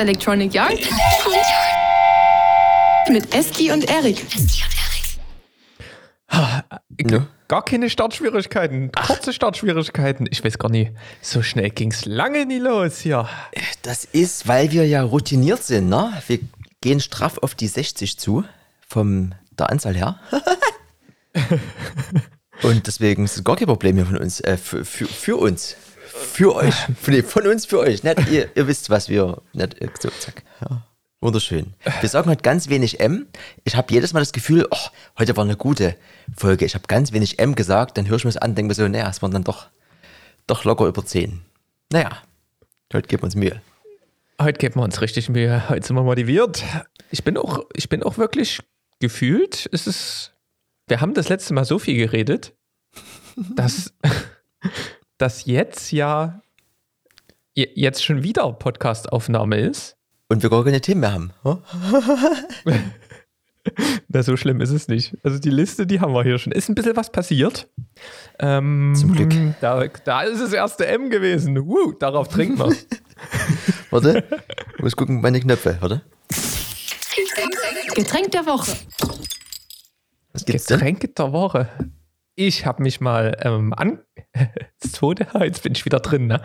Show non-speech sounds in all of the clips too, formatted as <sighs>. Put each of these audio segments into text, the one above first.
Electronic Yard mit Eski und Erik. Ja. Gar keine Startschwierigkeiten, kurze Startschwierigkeiten. Ich weiß gar nicht, so schnell ging es lange nie los hier. Das ist, weil wir ja routiniert sind, ne? Wir gehen straff auf die 60 zu, von der Anzahl her. <laughs> Und deswegen ist es gar kein Problem hier von uns, äh, für, für, für uns. Für euch. Nee, von uns für euch. Nicht, ihr, ihr wisst, was wir. Nicht, äh, so, zack. Ja. Wunderschön. Wir sagen heute ganz wenig M. Ich habe jedes Mal das Gefühl, oh, heute war eine gute Folge. Ich habe ganz wenig M gesagt, dann höre ich mir das an, denke mir so, naja, es waren dann doch, doch locker über 10. Naja, heute geben wir uns Mühe. Heute geben wir uns richtig Mühe. Heute sind wir motiviert. Ich bin auch, ich bin auch wirklich gefühlt, es ist, wir haben das letzte Mal so viel geredet, dass, <laughs> dass jetzt ja je- jetzt schon wieder Podcastaufnahme ist. Und wir gar keine Themen mehr haben. hm? <laughs> Na, so schlimm ist es nicht. Also die Liste, die haben wir hier schon. Ist ein bisschen was passiert. Ähm, Zum Glück. Da, da ist das erste M gewesen. Woo, darauf trinken wir. <laughs> Warte, ich muss gucken, meine Knöpfe, warte. Getränk der Woche. Was gibt's denn? Getränke der Woche. Ich habe mich mal ähm, an. <laughs> Zweite, <laughs> jetzt bin ich wieder drin, ne?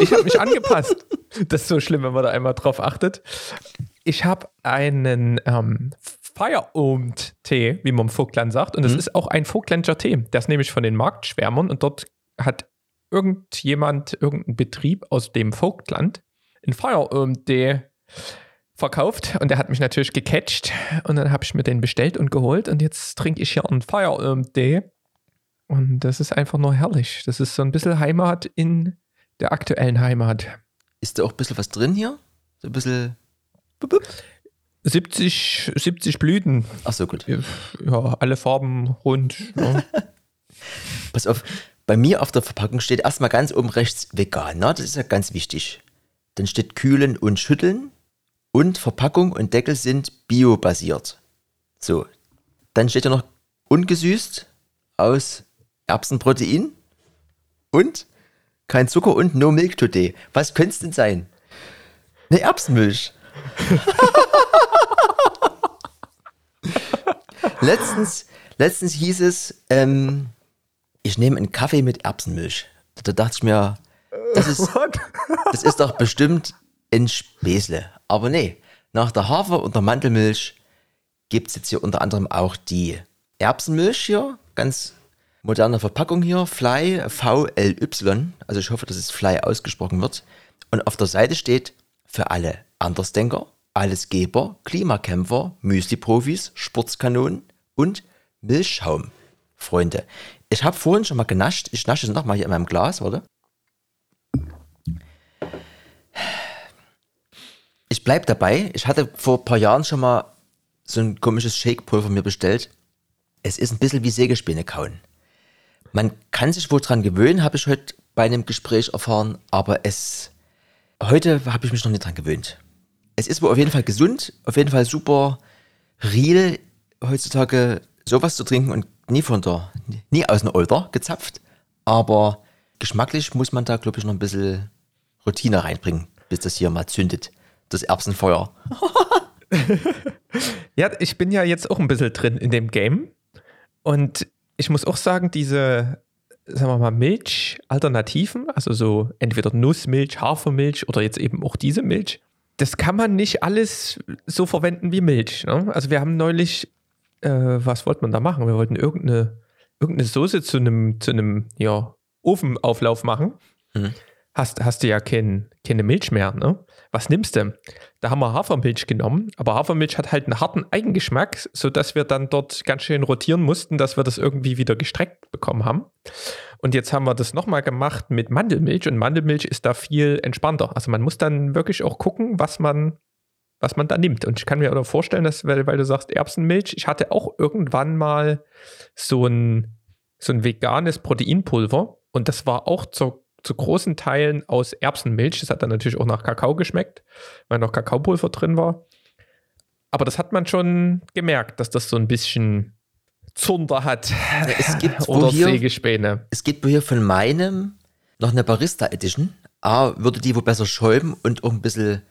Ich habe mich angepasst. <laughs> Das ist so schlimm, wenn man da einmal drauf achtet. Ich habe einen ähm, Feierabend-Tee, wie man im Vogtland sagt. Und das ist auch ein Vogtländischer Tee. Der ist nämlich von den Marktschwärmern. Und dort hat irgendjemand, irgendein Betrieb aus dem Vogtland einen Feierabend-Tee verkauft und der hat mich natürlich gecatcht und dann habe ich mir den bestellt und geholt und jetzt trinke ich hier einen Day und das ist einfach nur herrlich. Das ist so ein bisschen Heimat in der aktuellen Heimat. Ist da auch ein bisschen was drin hier? So ein bisschen. 70, 70 Blüten, Ach so, gut. ja, alle Farben rund. Ja. <laughs> Pass auf, bei mir auf der Verpackung steht erstmal ganz oben rechts vegan, ne? Das ist ja ganz wichtig. Dann steht kühlen und schütteln und Verpackung und Deckel sind biobasiert. So. Dann steht ja noch ungesüßt aus Erbsenprotein und kein Zucker und no milk today. Was könnte es denn sein? Eine Erbsenmilch. <laughs> letztens, letztens hieß es, ähm, ich nehme einen Kaffee mit Erbsenmilch. Da dachte ich mir, das ist, das ist doch bestimmt ein Späßle. Aber nee, nach der Hafer- und der Mandelmilch gibt es jetzt hier unter anderem auch die Erbsenmilch hier, ganz moderne Verpackung hier, Fly VLY. Also ich hoffe, dass es Fly ausgesprochen wird. Und auf der Seite steht für alle Andersdenker, Allesgeber, Klimakämpfer, Müsli-Profis, Sportskanonen und Milchschaum. Freunde, ich habe vorhin schon mal genascht. Ich nasche es nochmal hier in meinem Glas, warte. Ich bleib dabei. Ich hatte vor ein paar Jahren schon mal so ein komisches Shake-Pulver mir bestellt. Es ist ein bisschen wie Sägespäne kauen. Man kann sich wohl dran gewöhnen, habe ich heute bei einem Gespräch erfahren, aber es heute habe ich mich noch nicht dran gewöhnt. Es ist wohl auf jeden Fall gesund, auf jeden Fall super real, heutzutage sowas zu trinken und nie von der, nie aus einer Older gezapft. Aber geschmacklich muss man da, glaube ich, noch ein bisschen Routine reinbringen, bis das hier mal zündet. Das Erbsenfeuer. <laughs> Ja, ich bin ja jetzt auch ein bisschen drin in dem Game. Und ich muss auch sagen, diese, sagen wir mal, Milch-Alternativen, also so entweder Nussmilch, Hafermilch oder jetzt eben auch diese Milch, das kann man nicht alles so verwenden wie Milch. Ne? Also wir haben neulich, äh, was wollte man da machen? Wir wollten irgendeine, irgendeine Soße zu einem, zu einem, ja, Ofenauflauf machen. Hast, hast du ja kein, keine Milch mehr, ne? Was nimmst du? Da haben wir Hafermilch genommen, aber Hafermilch hat halt einen harten Eigengeschmack, sodass wir dann dort ganz schön rotieren mussten, dass wir das irgendwie wieder gestreckt bekommen haben. Und jetzt haben wir das nochmal gemacht mit Mandelmilch und Mandelmilch ist da viel entspannter. Also man muss dann wirklich auch gucken, was man, was man da nimmt. Und ich kann mir auch vorstellen, dass, weil, weil du sagst Erbsenmilch, ich hatte auch irgendwann mal so ein, so ein veganes Proteinpulver und das war auch zu, zu großen Teilen aus Erbsenmilch. Das hat dann natürlich auch nach Kakao geschmeckt, weil noch Kakaopulver drin war. Aber das hat man schon gemerkt, dass das so ein bisschen Zunder hat. <laughs> Es gibt Oder hier, Sägespäne. es gibt wohl hier von meinem noch eine Barista Edition. A, würde die wohl besser schäumen und auch ein bisschen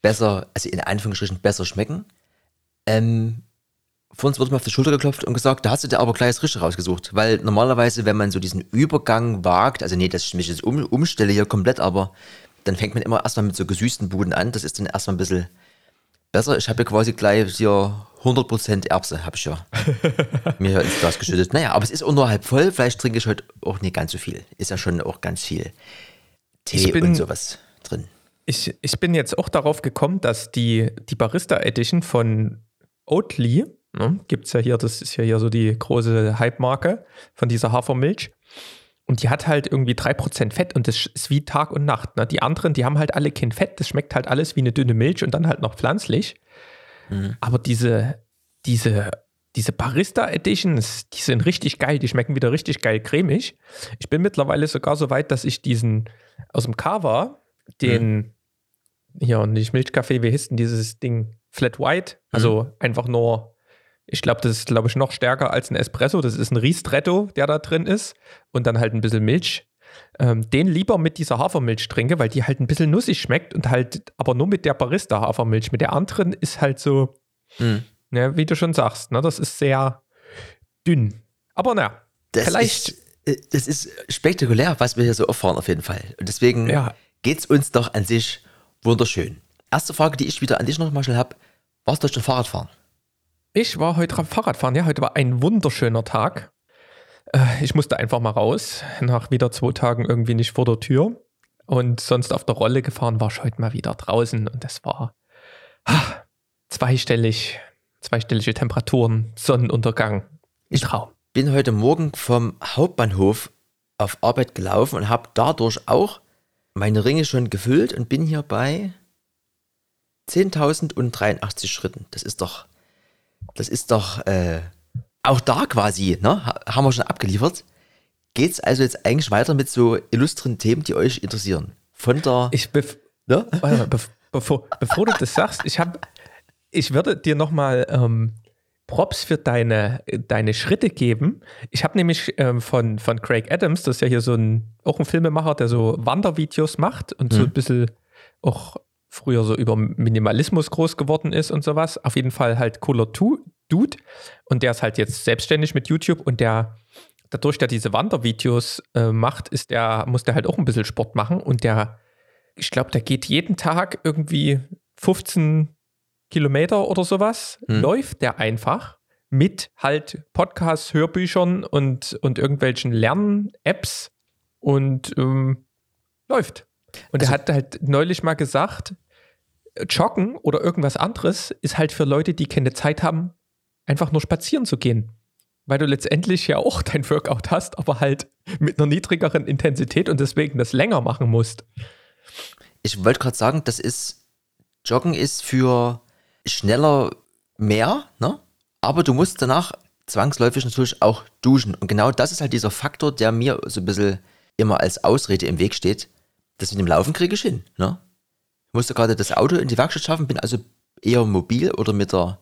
besser, also in Anführungsstrichen besser schmecken. Ähm, vor uns wurde mir auf die Schulter geklopft und gesagt, da hast du dir aber gleich das Richtige rausgesucht. Weil normalerweise, wenn man so diesen Übergang wagt, also nee, dass ich mich jetzt um, umstelle hier komplett, aber dann fängt man immer erstmal mit so gesüßten Buden an. Das ist dann erstmal ein bisschen besser. Ich habe ja quasi gleich hier 100% Erbse, habe ich ja <laughs> mir ins Glas geschüttet. Naja, aber es ist auch nur halb voll. Vielleicht trinke ich heute auch nicht ganz so viel. Ist ja schon auch ganz viel Tee bin, und sowas drin. Ich, ich bin jetzt auch darauf gekommen, dass die, die Barista Edition von Oatly, ne, gibt es ja hier, das ist ja hier so die große Hype-Marke von dieser Hafermilch. Und die hat halt irgendwie 3% Fett und das ist wie Tag und Nacht. Ne? Die anderen, die haben halt alle kein Fett, das schmeckt halt alles wie eine dünne Milch und dann halt noch pflanzlich. Mhm. Aber diese, diese, diese Barista Editions, die sind richtig geil, die schmecken wieder richtig geil cremig. Ich bin mittlerweile sogar so weit, dass ich diesen aus dem Kava, den, mhm. hier nicht Milchkaffee, wie hieß denn dieses Ding? Flat White, also mhm. einfach nur ich glaube, das ist, glaube ich, noch stärker als ein Espresso. Das ist ein Ristretto, der da drin ist. Und dann halt ein bisschen Milch. Ähm, den lieber mit dieser Hafermilch trinke, weil die halt ein bisschen nussig schmeckt und halt, aber nur mit der Barista-Hafermilch. Mit der anderen ist halt so, mhm. ne, wie du schon sagst, ne, das ist sehr dünn. Aber naja, das vielleicht. Ist, äh, das ist spektakulär, was wir hier so erfahren, auf jeden Fall. Und deswegen ja. geht es uns doch an sich wunderschön. Erste Frage, die ich wieder an dich nochmal schnell habe: Warst du schon Fahrradfahren? Ich war heute am Fahrradfahren. Ja, heute war ein wunderschöner Tag. Äh, ich musste einfach mal raus. Nach wieder zwei Tagen irgendwie nicht vor der Tür. Und sonst auf der Rolle gefahren war ich heute mal wieder draußen. Und das war ah, zweistellig, zweistellige Temperaturen, Sonnenuntergang. Ich Traum. bin heute Morgen vom Hauptbahnhof auf Arbeit gelaufen und habe dadurch auch meine Ringe schon gefüllt und bin hier bei 10.083 Schritten. Das ist doch das ist doch äh, auch da quasi, ne? Haben wir schon abgeliefert. Geht's also jetzt eigentlich weiter mit so illustren Themen, die euch interessieren? Von der. Ich bef ne? mal, bev bevor, bevor du das sagst, ich habe, ich würde dir nochmal ähm, Props für deine, deine Schritte geben. Ich habe nämlich ähm, von, von Craig Adams, das ist ja hier so ein, auch ein Filmemacher, der so Wandervideos macht und mhm. so ein bisschen auch früher so über Minimalismus groß geworden ist und sowas. Auf jeden Fall halt cooler Dude. Und der ist halt jetzt selbstständig mit YouTube und der, dadurch, der diese Wandervideos äh, macht, ist der, muss der halt auch ein bisschen Sport machen und der, ich glaube, der geht jeden Tag irgendwie 15 Kilometer oder sowas, hm. läuft der einfach mit halt Podcasts, Hörbüchern und, und irgendwelchen Lern-Apps und ähm, läuft. Und also, er hat halt neulich mal gesagt, Joggen oder irgendwas anderes ist halt für Leute, die keine Zeit haben, einfach nur spazieren zu gehen. Weil du letztendlich ja auch <laughs> dein Workout hast, aber halt mit einer niedrigeren Intensität und deswegen das länger machen musst. Ich wollte gerade sagen, das ist, Joggen ist für schneller mehr, ne? Aber du musst danach zwangsläufig natürlich auch duschen. Und genau das ist halt dieser Faktor, der mir so ein bisschen immer als Ausrede im Weg steht. Das mit dem Laufen kriege ich hin, ne? Musste gerade das Auto in die Werkstatt schaffen, bin also eher mobil oder mit der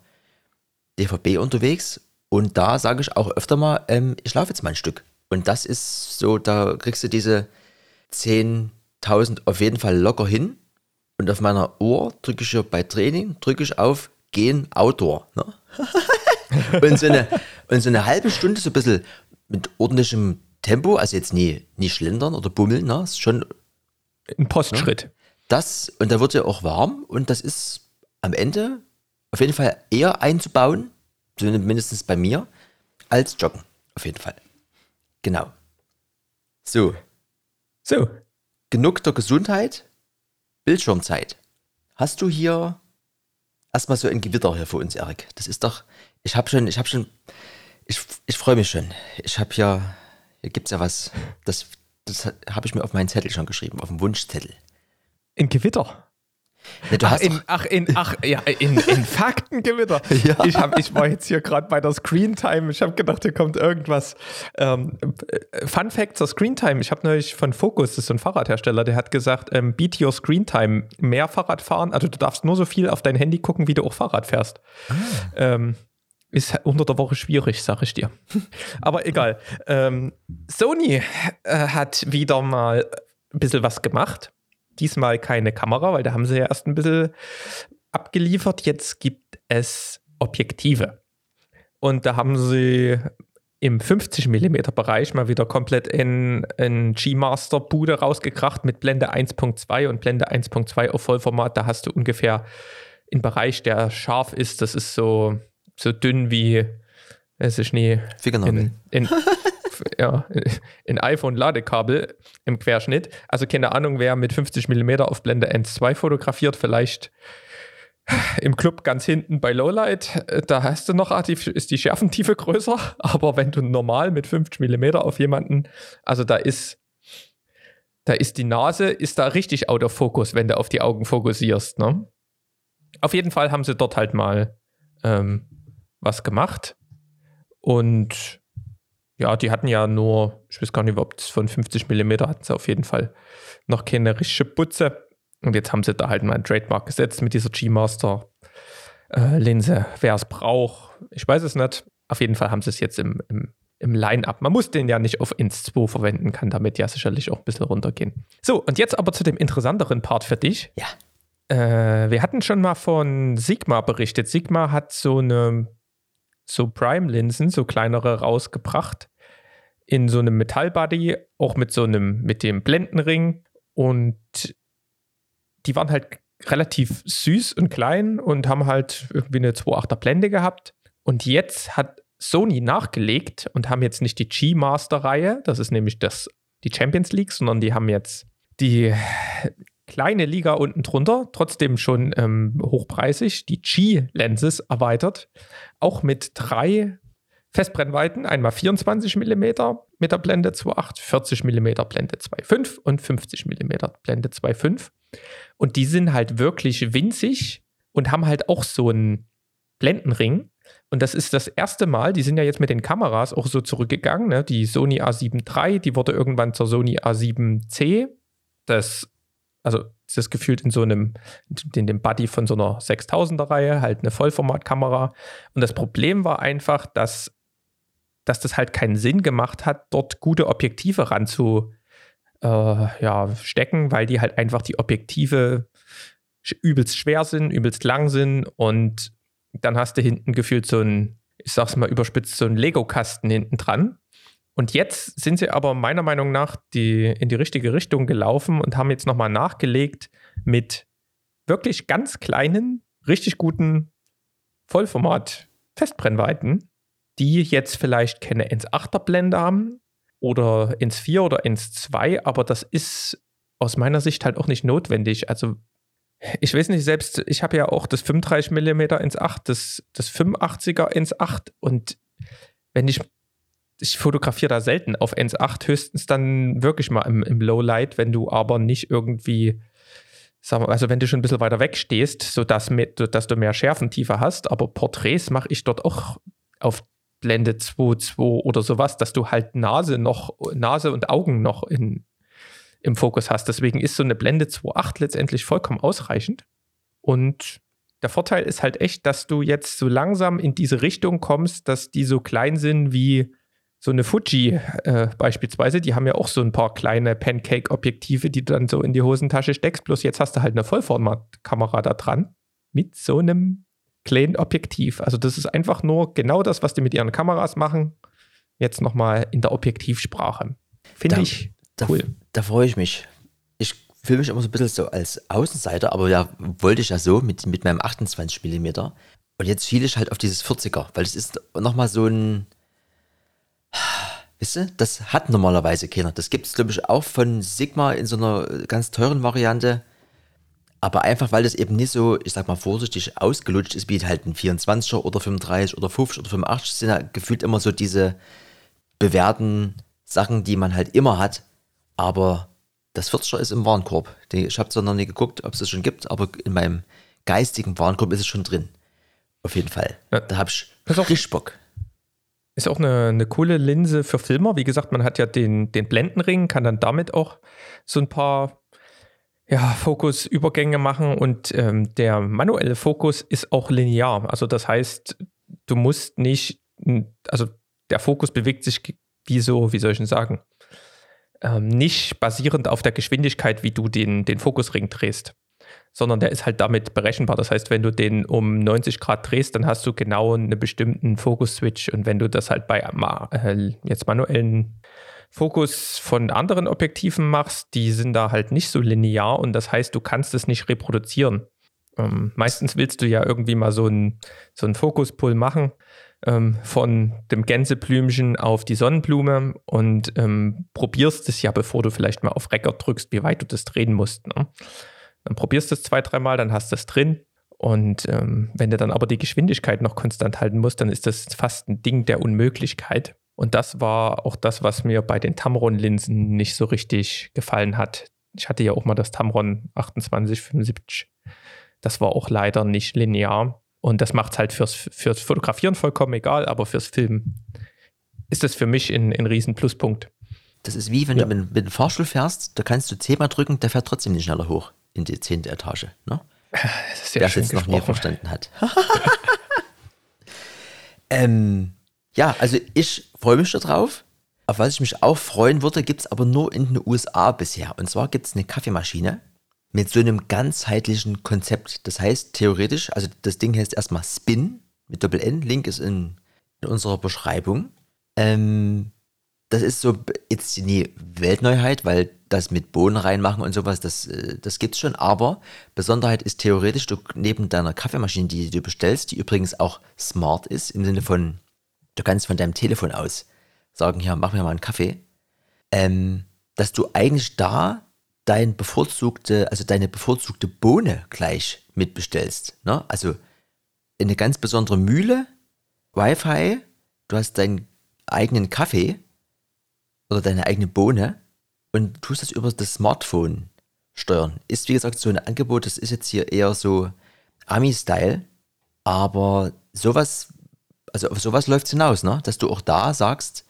DVB unterwegs. Und da sage ich auch öfter mal, ähm, ich laufe jetzt mal ein Stück. Und das ist so, da kriegst du diese 10.000 auf jeden Fall locker hin. Und auf meiner Uhr drücke ich hier bei Training, drücke ich auf Gehen Outdoor. Ne? <laughs> und, so eine, und so eine halbe Stunde so ein bisschen mit ordentlichem Tempo, also jetzt nie, nie schlendern oder bummeln, ne? ist schon ein Postschritt. Ne? Das, und da wird ja auch warm und das ist am Ende auf jeden Fall eher einzubauen, zumindest bei mir, als Joggen. Auf jeden Fall. Genau. So. So. Genug der Gesundheit, Bildschirmzeit. Hast du hier erstmal so ein Gewitter hier für uns, Erik? Das ist doch, ich habe schon, ich habe schon, ich, ich freue mich schon. Ich habe ja, hier gibt es ja was, das, das habe ich mir auf meinen Zettel schon geschrieben, auf dem Wunschzettel. Ein Gewitter? Ja, ach, in, ach, in, ach, ja, in, in Faktengewitter. <laughs> ja. ich, hab, ich war jetzt hier gerade bei der Screentime. Ich habe gedacht, hier kommt irgendwas. Ähm, äh, Fun Fact zur Screentime. Ich habe neulich von Focus, das ist so ein Fahrradhersteller, der hat gesagt, ähm, beat your Screentime. Mehr Fahrrad fahren. Also du darfst nur so viel auf dein Handy gucken, wie du auch Fahrrad fährst. Ah. Ähm, ist unter der Woche schwierig, sag ich dir. <laughs> Aber egal. Ähm, Sony äh, hat wieder mal ein bisschen was gemacht diesmal keine Kamera, weil da haben sie ja erst ein bisschen abgeliefert. Jetzt gibt es Objektive. Und da haben sie im 50 mm Bereich mal wieder komplett in, in G-Master Bude rausgekracht mit Blende 1.2 und Blende 1.2 auf Vollformat. Da hast du ungefähr einen Bereich, der scharf ist. Das ist so, so dünn wie, es ist nie in, in, ja, in iPhone-Ladekabel im Querschnitt. Also keine Ahnung, wer mit 50 mm auf Blende 1.2 fotografiert, vielleicht im Club ganz hinten bei Lowlight, da hast du noch, ist die Schärfentiefe größer, aber wenn du normal mit 50 mm auf jemanden, also da ist, da ist die Nase, ist da richtig out of focus, wenn du auf die Augen fokussierst. Ne? Auf jeden Fall haben sie dort halt mal ähm, was gemacht und ja, die hatten ja nur, ich weiß gar nicht, ob von 50 mm hatten sie auf jeden Fall noch keine richtige Putze. Und jetzt haben sie da halt mal ein Trademark gesetzt mit dieser G-Master-Linse. Äh, Wer es braucht, ich weiß es nicht. Auf jeden Fall haben sie es jetzt im, im, im Line-Up. Man muss den ja nicht auf Ins 2 verwenden, kann damit ja sicherlich auch ein bisschen runtergehen. So, und jetzt aber zu dem interessanteren Part für dich. Ja. Äh, wir hatten schon mal von Sigma berichtet. Sigma hat so eine so Prime-Linsen, so kleinere rausgebracht in so einem Metallbody, auch mit so einem, mit dem Blendenring. Und die waren halt relativ süß und klein und haben halt irgendwie eine 2.8er Blende gehabt. Und jetzt hat Sony nachgelegt und haben jetzt nicht die G-Master-Reihe, das ist nämlich das, die Champions League, sondern die haben jetzt die kleine Liga unten drunter, trotzdem schon ähm, hochpreisig, die G-Lenses erweitert, auch mit drei Festbrennweiten, einmal 24 mm mit der Blende 2.8, 40 mm Blende 2.5 und 50 mm Blende 2.5. Und die sind halt wirklich winzig und haben halt auch so einen Blendenring. Und das ist das erste Mal, die sind ja jetzt mit den Kameras auch so zurückgegangen. Ne? Die Sony A7 III, die wurde irgendwann zur Sony A7C. Das, also ist gefühlt in so einem, in dem Buddy von so einer 6000er Reihe, halt eine Vollformatkamera. Und das Problem war einfach, dass, dass das halt keinen Sinn gemacht hat, dort gute Objektive ranzu, äh, ja, stecken, weil die halt einfach die Objektive übelst schwer sind, übelst lang sind und dann hast du hinten gefühlt so ein, ich sag's mal überspitzt, so ein Lego-Kasten hinten dran. Und jetzt sind sie aber meiner Meinung nach die, in die richtige Richtung gelaufen und haben jetzt nochmal nachgelegt mit wirklich ganz kleinen, richtig guten Vollformat-Festbrennweiten, die jetzt vielleicht keine 1,8er Blende haben, oder ins 4 oder ins 2, aber das ist aus meiner Sicht halt auch nicht notwendig. Also ich weiß nicht, selbst ich habe ja auch das 35 mm ins 8, das, das 85er ins 8 und wenn ich, ich fotografiere da selten auf ins 8, höchstens dann wirklich mal im, im Lowlight, wenn du aber nicht irgendwie, sag mal, also wenn du schon ein bisschen weiter weg stehst, sodass, dass du mehr Schärfentiefe hast, aber Porträts mache ich dort auch auf Blende 2.2 oder sowas, dass du halt Nase noch, Nase und Augen noch in, im Fokus hast. Deswegen ist so eine Blende 2.8 letztendlich vollkommen ausreichend. Und der Vorteil ist halt echt, dass du jetzt so langsam in diese Richtung kommst, dass die so klein sind wie so eine Fuji äh, beispielsweise. Die haben ja auch so ein paar kleine Pancake-Objektive, die du dann so in die Hosentasche steckst. Bloß jetzt hast du halt eine Vollformatkamera da dran mit so einem kleinen Objektiv. Also das ist einfach nur genau das, was die mit ihren Kameras machen, jetzt nochmal in der Objektivsprache. Finde ich cool. Da, freue ich mich. Ich fühle mich immer so ein bisschen so als Außenseiter, aber ja, wollte ich ja so mit, mit meinem 28 mm. Und jetzt schiele ich halt auf dieses 40er, weil es ist nochmal so ein, Wisst ihr, das hat normalerweise keiner. Das gibt es, glaube ich, auch von Sigma in so einer ganz teuren Variante. Aber einfach, weil das eben nicht so, ich sag mal vorsichtig ausgelutscht ist, wie halt ein 24er oder 35 oder 50 oder 85, sind ja gefühlt immer so diese bewährten Sachen, die man halt immer hat. Aber das 40er ist im Warenkorb. Ich habe zwar noch nie geguckt, ob es das schon gibt, aber in meinem geistigen Warenkorb ist es schon drin. Auf jeden Fall. Ja. Da habe ich richtig Bock. Ist auch eine, eine coole Linse für Filmer. Wie gesagt, man hat ja den, den Blendenring, kann dann damit auch so ein paar ja, Fokusübergänge machen und ähm, der manuelle Fokus ist auch linear. Also das heißt, du musst nicht, also der Fokus bewegt sich wie so, wie soll ich denn sagen? ähm, nicht basierend auf der Geschwindigkeit, wie du den, den Fokusring drehst, sondern der ist halt damit berechenbar. Das heißt, wenn du den um 90 Grad drehst, dann hast du genau einen bestimmten Fokus-Switch. Und wenn du das halt bei äh, jetzt manuellen Fokus von anderen Objektiven machst, die sind da halt nicht so linear und das heißt, du kannst es nicht reproduzieren. Ähm, meistens willst du ja irgendwie mal so einen so Fokuspull machen ähm, von dem Gänseblümchen auf die Sonnenblume und ähm, probierst es ja, bevor du vielleicht mal auf Record drückst, wie weit du das drehen musst. Ne? Dann probierst du es zwei, dreimal, dann hast du es drin. Und ähm, wenn du dann aber die Geschwindigkeit noch konstant halten musst, dann ist das fast ein Ding der Unmöglichkeit. Und das war auch das, was mir bei den Tamron-Linsen nicht so richtig gefallen hat. Ich hatte ja auch mal das Tamron 2875. Das war auch leider nicht linear. Und das macht es halt fürs, fürs Fotografieren vollkommen egal, aber fürs Filmen ist das für mich ein, ein riesen Pluspunkt. Das ist wie, wenn ja. du mit, mit dem Fahrstuhl fährst, da kannst du zehnmal drücken, der fährt trotzdem nicht schneller hoch in die zehnte Etage. Ne? <laughs> Das ist ja der es noch nie verstanden hat. <laughs> ähm, ja, also ich freue mich darauf. Auf was ich mich auch freuen würde, gibt es aber nur in den USA bisher. Und zwar gibt es eine Kaffeemaschine, mit so einem ganzheitlichen Konzept. Das heißt, theoretisch, also das Ding heißt erstmal Spin mit Doppel-N, Link ist in, in unserer Beschreibung. Ähm, das ist so jetzt die Weltneuheit, weil das mit Bohnen reinmachen und sowas, das, äh, das es schon. Aber Besonderheit ist theoretisch, du neben deiner Kaffeemaschine, die du bestellst, die übrigens auch smart ist, im Sinne von, du kannst von deinem Telefon aus sagen, hier, mach mir mal einen Kaffee, ähm, dass du eigentlich da dein bevorzugte, also deine bevorzugte Bohne gleich mitbestellst. Ne? Also eine ganz besondere Mühle, Wi-Fi, du hast deinen eigenen Kaffee oder deine eigene Bohne und tust das über das Smartphone steuern. Ist wie gesagt so ein Angebot, das ist jetzt hier eher so Ami-Style, aber sowas, also auf sowas läuft es hinaus, ne? dass du auch da sagst,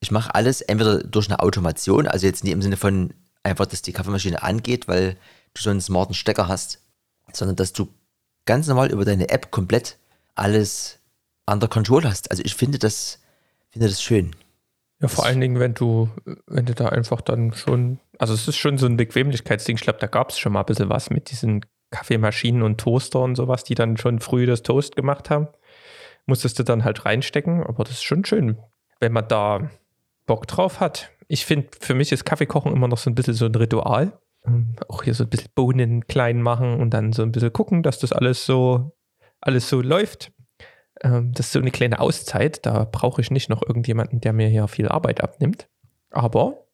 ich mache alles entweder durch eine Automation, also jetzt nicht im Sinne von einfach, dass die Kaffeemaschine angeht, weil du so einen smarten Stecker hast, sondern dass du ganz normal über deine App komplett alles under Control hast. Also ich finde das, finde das schön. Ja, vor allen Dingen, wenn du, wenn du da einfach dann schon, also es ist schon so ein Bequemlichkeitsding. Ich glaube, da gab es schon mal ein bisschen was mit diesen Kaffeemaschinen und Toaster und sowas, die dann schon früh das Toast gemacht haben. Musstest du dann halt reinstecken, aber das ist schon schön, wenn man da Bock drauf hat ich finde, für mich ist Kaffeekochen immer noch so ein bisschen so ein Ritual. Ähm, auch hier so ein bisschen Bohnen klein machen und dann so ein bisschen gucken, dass das alles so, alles so läuft. Ähm, das ist so eine kleine Auszeit. Da brauche ich nicht noch irgendjemanden, der mir hier viel Arbeit abnimmt. Aber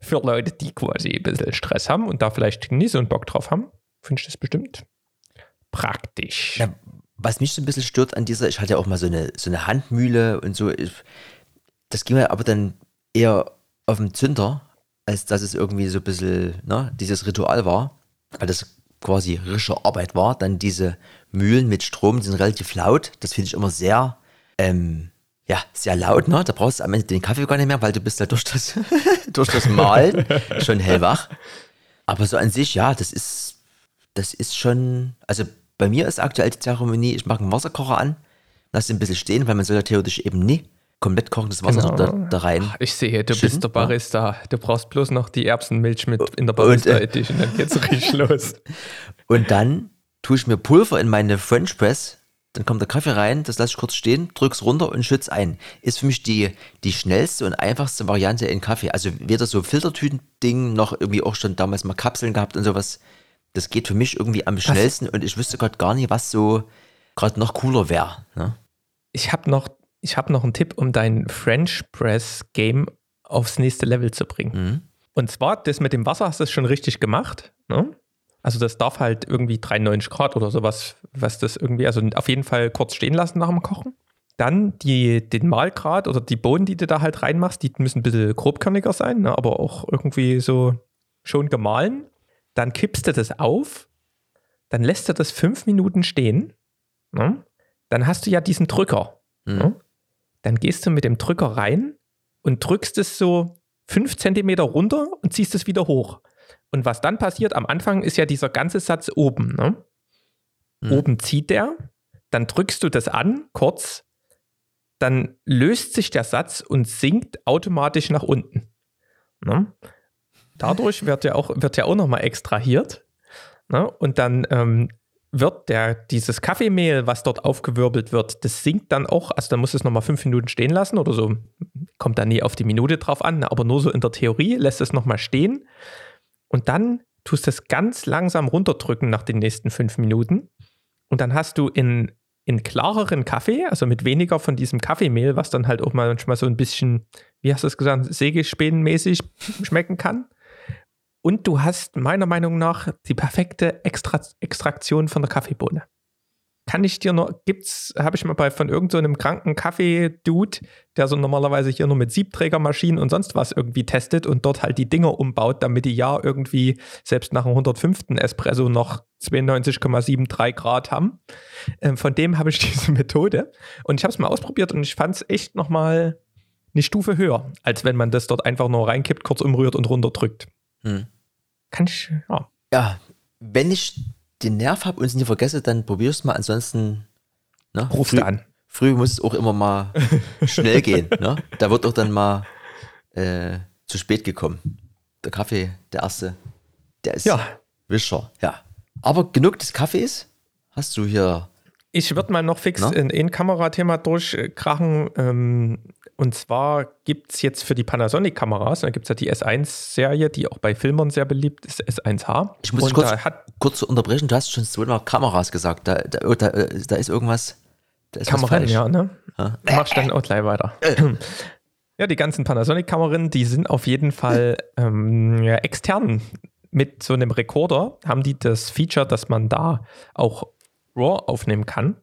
für Leute, die quasi ein bisschen Stress haben und da vielleicht nicht so einen Bock drauf haben, finde ich das bestimmt praktisch. Ja, was mich so ein bisschen stört an dieser, ich hatte ja auch mal so eine, so eine Handmühle und so, das ging mir aber dann eher auf dem Zünder, als dass es irgendwie so ein bisschen ne, dieses Ritual war, weil das quasi rische Arbeit war. Dann diese Mühlen mit Strom, die sind relativ laut. Das finde ich immer sehr, ähm, ja, sehr laut. Ne? Da brauchst du am Ende den Kaffee gar nicht mehr, weil du bist da durch das, <laughs> durch das Malen schon hellwach. Aber so an sich, ja, das ist, das ist schon, also bei mir ist aktuell die Zeremonie, ich mache einen Wasserkocher an, lasse ihn ein bisschen stehen, weil man soll ja theoretisch eben nie komplett kochendes Wasser genau. da, da, rein. Ich sehe, du bist der Barista. Du brauchst bloß noch die Erbsenmilch mit in der Barista Edition, dann geht's richtig <laughs> los. Und dann tue ich mir Pulver in meine French Press, dann kommt der Kaffee rein, das lasse ich kurz stehen, drück's runter und schütz ein. Ist für mich die, die schnellste und einfachste Variante in Kaffee. Also weder so Filtertüten-Ding noch irgendwie auch schon damals mal Kapseln gehabt und sowas. Das geht für mich irgendwie am schnellsten was? und ich wüsste gerade gar nicht, was so gerade noch cooler wäre. Ne? Ich habe noch ich habe noch einen Tipp, um dein French Press Game aufs nächste Level zu bringen. Mhm. Und zwar, das mit dem Wasser hast du schon richtig gemacht. Ne? Also das darf halt irgendwie 93 Grad oder sowas, was das irgendwie, also auf jeden Fall kurz stehen lassen nach dem Kochen. Dann die, den Mahlgrad oder die Bohnen, die du da halt reinmachst, die müssen ein bisschen grobkörniger sein, ne? aber auch irgendwie so schon gemahlen. Dann kippst du das auf, dann lässt du das fünf Minuten stehen. Ne? Dann hast du ja diesen Drücker. Mhm. Ne? dann gehst du mit dem Drücker rein und drückst es so fünf Zentimeter runter und ziehst es wieder hoch. Und was dann passiert, am Anfang ist ja dieser ganze Satz oben. Ne? Mhm. Oben zieht der, dann drückst du das an, kurz, dann löst sich der Satz und sinkt automatisch nach unten. Ne? Dadurch wird ja auch, wird ja auch nochmal extrahiert. Ne? Und dann ähm, wird der, dieses Kaffeemehl, was dort aufgewirbelt wird, das sinkt dann auch, also dann muss es nochmal fünf Minuten stehen lassen oder so, kommt da nie auf die Minute drauf an, aber nur so in der Theorie lässt es nochmal stehen und dann tust du es ganz langsam runterdrücken nach den nächsten fünf Minuten und dann hast du in, in klareren Kaffee, also mit weniger von diesem Kaffeemehl, was dann halt auch manchmal so ein bisschen, wie hast du es gesagt, sägespähnenmäßig schmecken kann. Und du hast meiner Meinung nach die perfekte Extra Extraktion von der Kaffeebohne. Kann ich dir noch, gibt's, habe ich mal bei von irgendeinem so kranken Kaffee-Dude, der so normalerweise hier nur mit Siebträgermaschinen und sonst was irgendwie testet und dort halt die Dinger umbaut, damit die ja irgendwie selbst nach einem 105. Espresso noch 92,73 Grad haben. Ähm, von dem habe ich <laughs> diese Methode und ich habe es mal ausprobiert und ich fand es echt nochmal eine Stufe höher, als wenn man das dort einfach nur reinkippt, kurz umrührt und runterdrückt. Hm. Kann ich, ja. Ja, wenn ich den Nerv habe und es nicht vergesse, dann probier es mal. Ansonsten ne, rufst du an. Früh muss es auch immer mal <laughs> schnell gehen. Ne? Da wird auch dann mal äh, zu spät gekommen. Der Kaffee, der erste, der ist ja. Wischer. Ja. Aber genug des Kaffees. Hast du hier. Ich würde mal noch fix ne? ein, ein Kamerathema durchkrachen. Ähm, und zwar gibt es jetzt für die Panasonic-Kameras, da gibt es ja die S1-Serie, die auch bei Filmern sehr beliebt ist, S1H. Ich muss kurz, kurz unterbrechen, du hast schon zweimal Kameras gesagt. Da, da, da, da ist irgendwas. Da ist Kameran, ja, ne? Ja. Mach ich dann auch gleich weiter. Äh. <clears throat> Ja, die ganzen Panasonic-Kameras, die sind auf jeden Fall ähm, ja, extern. Mit so einem Rekorder haben die das Feature, dass man da auch RAW aufnehmen kann.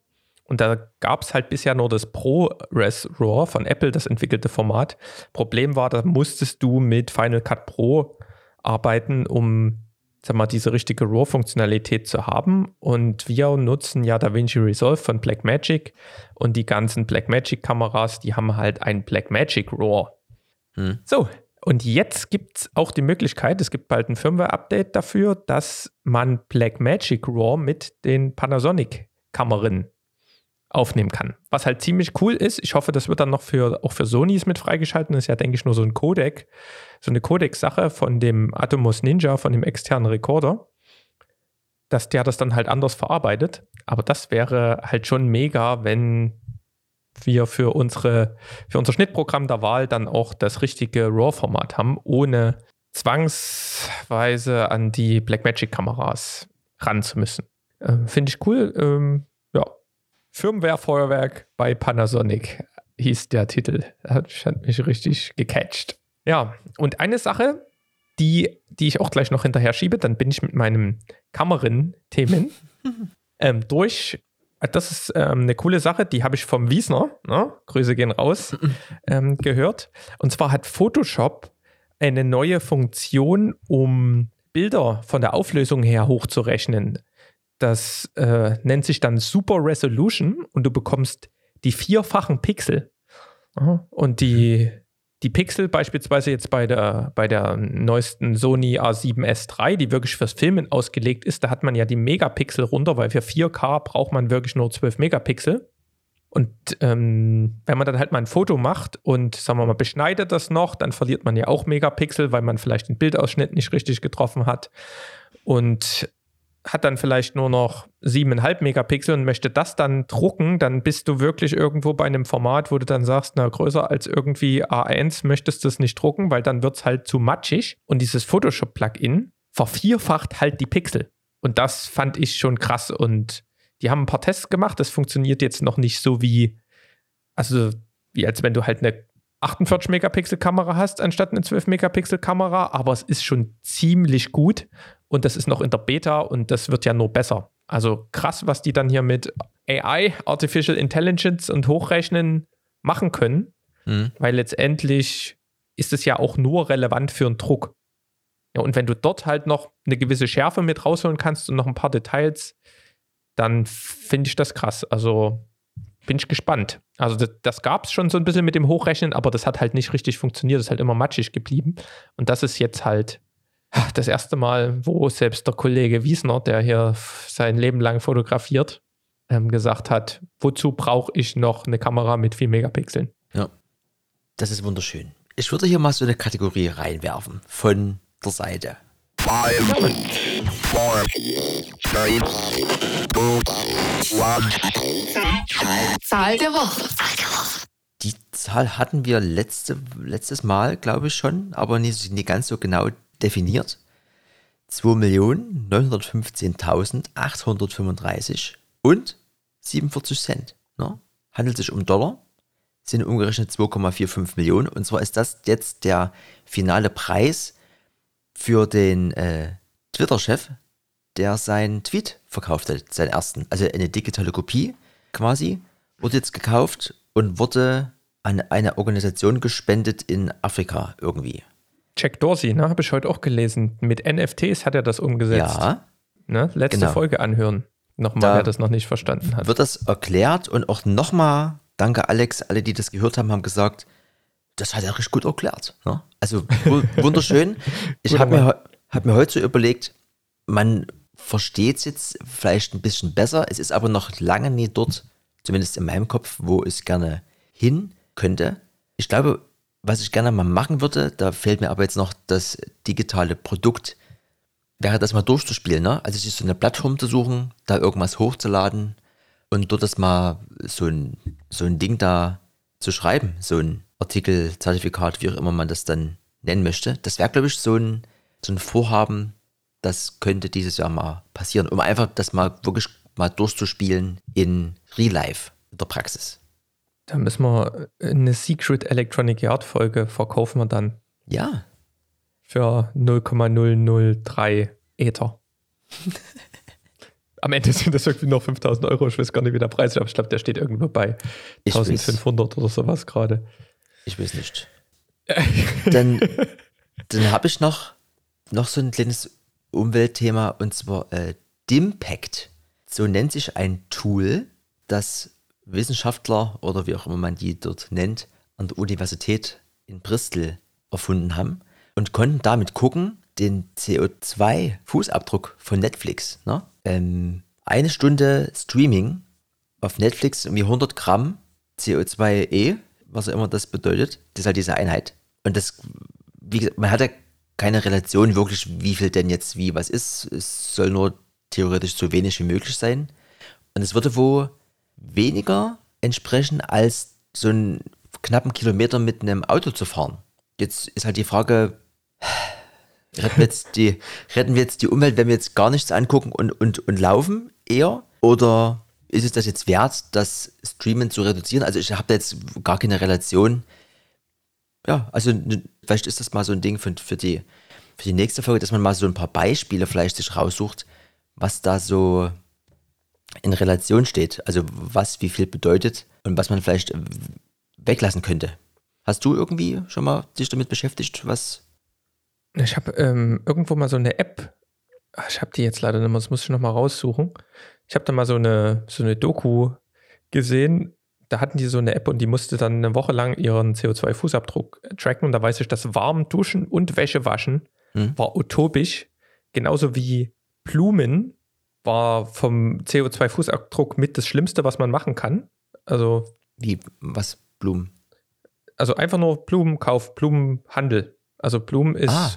Und da gab es halt bisher nur das ProRes RAW von Apple, das entwickelte Format. Problem war, da musstest du mit Final Cut Pro arbeiten, um sag mal, diese richtige RAW-Funktionalität zu haben. Und wir nutzen ja DaVinci Resolve von Blackmagic und die ganzen Blackmagic-Kameras, die haben halt ein Blackmagic RAW. Hm. So, und jetzt gibt es auch die Möglichkeit, es gibt bald ein Firmware-Update dafür, dass man Blackmagic RAW mit den Panasonic-Kameras aufnehmen kann. Was halt ziemlich cool ist, ich hoffe, das wird dann noch für, auch für Sonys mit freigeschalten, das ist ja, denke ich, nur so ein Codec, so eine Codec-Sache von dem Atomos Ninja, von dem externen Recorder, dass der das dann halt anders verarbeitet. Aber das wäre halt schon mega, wenn wir für unsere, für unser Schnittprogramm der Wahl dann auch das richtige RAW-Format haben, ohne zwangsweise an die Blackmagic-Kameras ran zu müssen. Äh, Finde ich cool. Ähm, Firmware-Feuerwerk bei Panasonic hieß der Titel. Das hat mich richtig gecatcht. Ja, und eine Sache, die, die ich auch gleich noch hinterher schiebe, dann bin ich mit meinem Kamerin-Themen <laughs> ähm, durch. Das ist ähm, eine coole Sache, die habe ich vom Wiesner, ne? Grüße gehen raus, <laughs> ähm, gehört. Und zwar hat Photoshop eine neue Funktion, um Bilder von der Auflösung her hochzurechnen. Das äh, nennt sich dann Super Resolution und du bekommst die vierfachen Pixel. Und die, die Pixel beispielsweise jetzt bei der, bei der neuesten Sony A7S III, die wirklich fürs Filmen ausgelegt ist, da hat man ja die Megapixel runter, weil für 4K braucht man wirklich nur 12 Megapixel. Und ähm, wenn man dann halt mal ein Foto macht und sagen wir mal beschneidet das noch, dann verliert man ja auch Megapixel, weil man vielleicht den Bildausschnitt nicht richtig getroffen hat. Und hat dann vielleicht nur noch 7,5 Megapixel und möchte das dann drucken, dann bist du wirklich irgendwo bei einem Format, wo du dann sagst, na, größer als irgendwie A1 möchtest du es nicht drucken, weil dann wird es halt zu matschig. Und dieses Photoshop-Plugin vervierfacht halt die Pixel. Und das fand ich schon krass. Und die haben ein paar Tests gemacht. Das funktioniert jetzt noch nicht so wie, also wie als wenn du halt eine 48 Megapixel Kamera hast anstatt eine 12 Megapixel Kamera, aber es ist schon ziemlich gut und das ist noch in der Beta und das wird ja nur besser. Also krass, was die dann hier mit AI, Artificial Intelligence und Hochrechnen machen können, mhm. weil letztendlich ist es ja auch nur relevant für einen Druck. Ja, und wenn du dort halt noch eine gewisse Schärfe mit rausholen kannst und noch ein paar Details, dann finde ich das krass. Also bin ich gespannt. Also das, das gab es schon so ein bisschen mit dem Hochrechnen, aber das hat halt nicht richtig funktioniert. Das ist halt immer matschig geblieben. Und das ist jetzt halt das erste Mal, wo selbst der Kollege Wiesner, der hier sein Leben lang fotografiert, ähm, gesagt hat, wozu brauche ich noch eine Kamera mit 4 Megapixeln? Ja, das ist wunderschön. ich würde hier mal so eine Kategorie reinwerfen von der Seite. Five, four, three, two, one. Zahl der Woche. Die Zahl hatten wir letzte, letztes Mal, glaube ich, schon, aber nicht, nicht ganz so genau definiert. 2.915.835 und 47 Cent. Ne? Handelt sich um Dollar, sind umgerechnet 2,45 Millionen. Und zwar ist das jetzt der finale Preis für den äh, Twitter-Chef, der seinen Tweet verkauft hat, seinen ersten. Also eine digitale Kopie quasi, wurde jetzt gekauft und wurde an eine Organisation gespendet in Afrika irgendwie. Jack Dorsey, ne, habe ich heute auch gelesen. Mit NFTs hat er das umgesetzt. Ja, Ne? Letzte Genau. Folge anhören. Nochmal, Da wer das noch nicht verstanden hat. wird das erklärt und auch nochmal, danke Alex, alle, die das gehört haben, haben gesagt, das hat er richtig gut erklärt. Ne? Also wu- <laughs> wunderschön. Ich habe mir, hab mir heute so überlegt, man versteht es jetzt vielleicht ein bisschen besser, es ist aber noch lange nie dort, zumindest in meinem Kopf, wo es gerne hin könnte. Ich glaube, was ich gerne mal machen würde, da fehlt mir aber jetzt noch das digitale Produkt, wäre das mal durchzuspielen, ne? Also sich so eine Plattform zu suchen, da irgendwas hochzuladen und dort das mal so ein, so ein Ding da zu schreiben, so ein Artikel, Zertifikat, wie auch immer man das dann nennen möchte. Das wäre, glaube ich, so ein, so ein Vorhaben, das könnte dieses Jahr mal passieren, um einfach das mal wirklich mal durchzuspielen in Real Life, in der Praxis. Da müssen wir eine Secret Electronic Yard Folge verkaufen wir dann Ja, für 0,003 Ether. <laughs> Am Ende sind das irgendwie noch 5000 Euro. Ich weiß gar nicht, wie der Preis ist, aber ich glaube, der steht irgendwo bei Ich weiß. 1500 oder sowas gerade. ich weiß nicht. <laughs> dann dann habe ich noch, noch so ein kleines Umweltthema und zwar äh, Dimpact. So nennt sich ein Tool, das Wissenschaftler oder wie auch immer man die dort nennt, an der Universität in Bristol erfunden haben und konnten damit gucken, den CO2-Fußabdruck von Netflix. Ne? Ähm, eine Stunde Streaming auf Netflix irgendwie 100 Gramm CO2e, was auch immer das bedeutet. Das ist halt diese Einheit. Und das, wie gesagt, man hat ja keine Relation wirklich, wie viel denn jetzt wie was ist. Es soll nur theoretisch so wenig wie möglich sein. Und es würde wohl weniger entsprechen, als so einen knappen Kilometer mit einem Auto zu fahren. Jetzt ist halt die Frage, <sighs> retten wir jetzt die, retten wir jetzt die Umwelt, wenn wir jetzt gar nichts angucken und, und, und laufen eher? Oder ist es das jetzt wert, das Streamen zu reduzieren? Also ich habe da jetzt gar keine Relation. Ja, also vielleicht ist das mal so ein Ding für, für, die, für die nächste Folge, dass man mal so ein paar Beispiele vielleicht sich raussucht, was da so in Relation steht. Also was wie viel bedeutet und was man vielleicht äh, weglassen könnte. Hast du irgendwie schon mal dich damit beschäftigt, was Ich habe ähm, irgendwo mal so eine App. Ach, Ich habe die jetzt leider nicht mehr, das muss ich noch mal raussuchen. Ich habe da mal so eine, so eine Doku gesehen. Da hatten die so eine App und die musste dann eine Woche lang ihren CO2-Fußabdruck tracken. Und da weiß ich, dass warm duschen und Wäsche waschen Hm. war utopisch. Genauso wie Blumen war vom CO2-Fußabdruck mit das Schlimmste, was man machen kann. Also, Wie, was? Blumen? also einfach nur Blumenkauf, Blumenhandel. Also Blumen ist, Ah.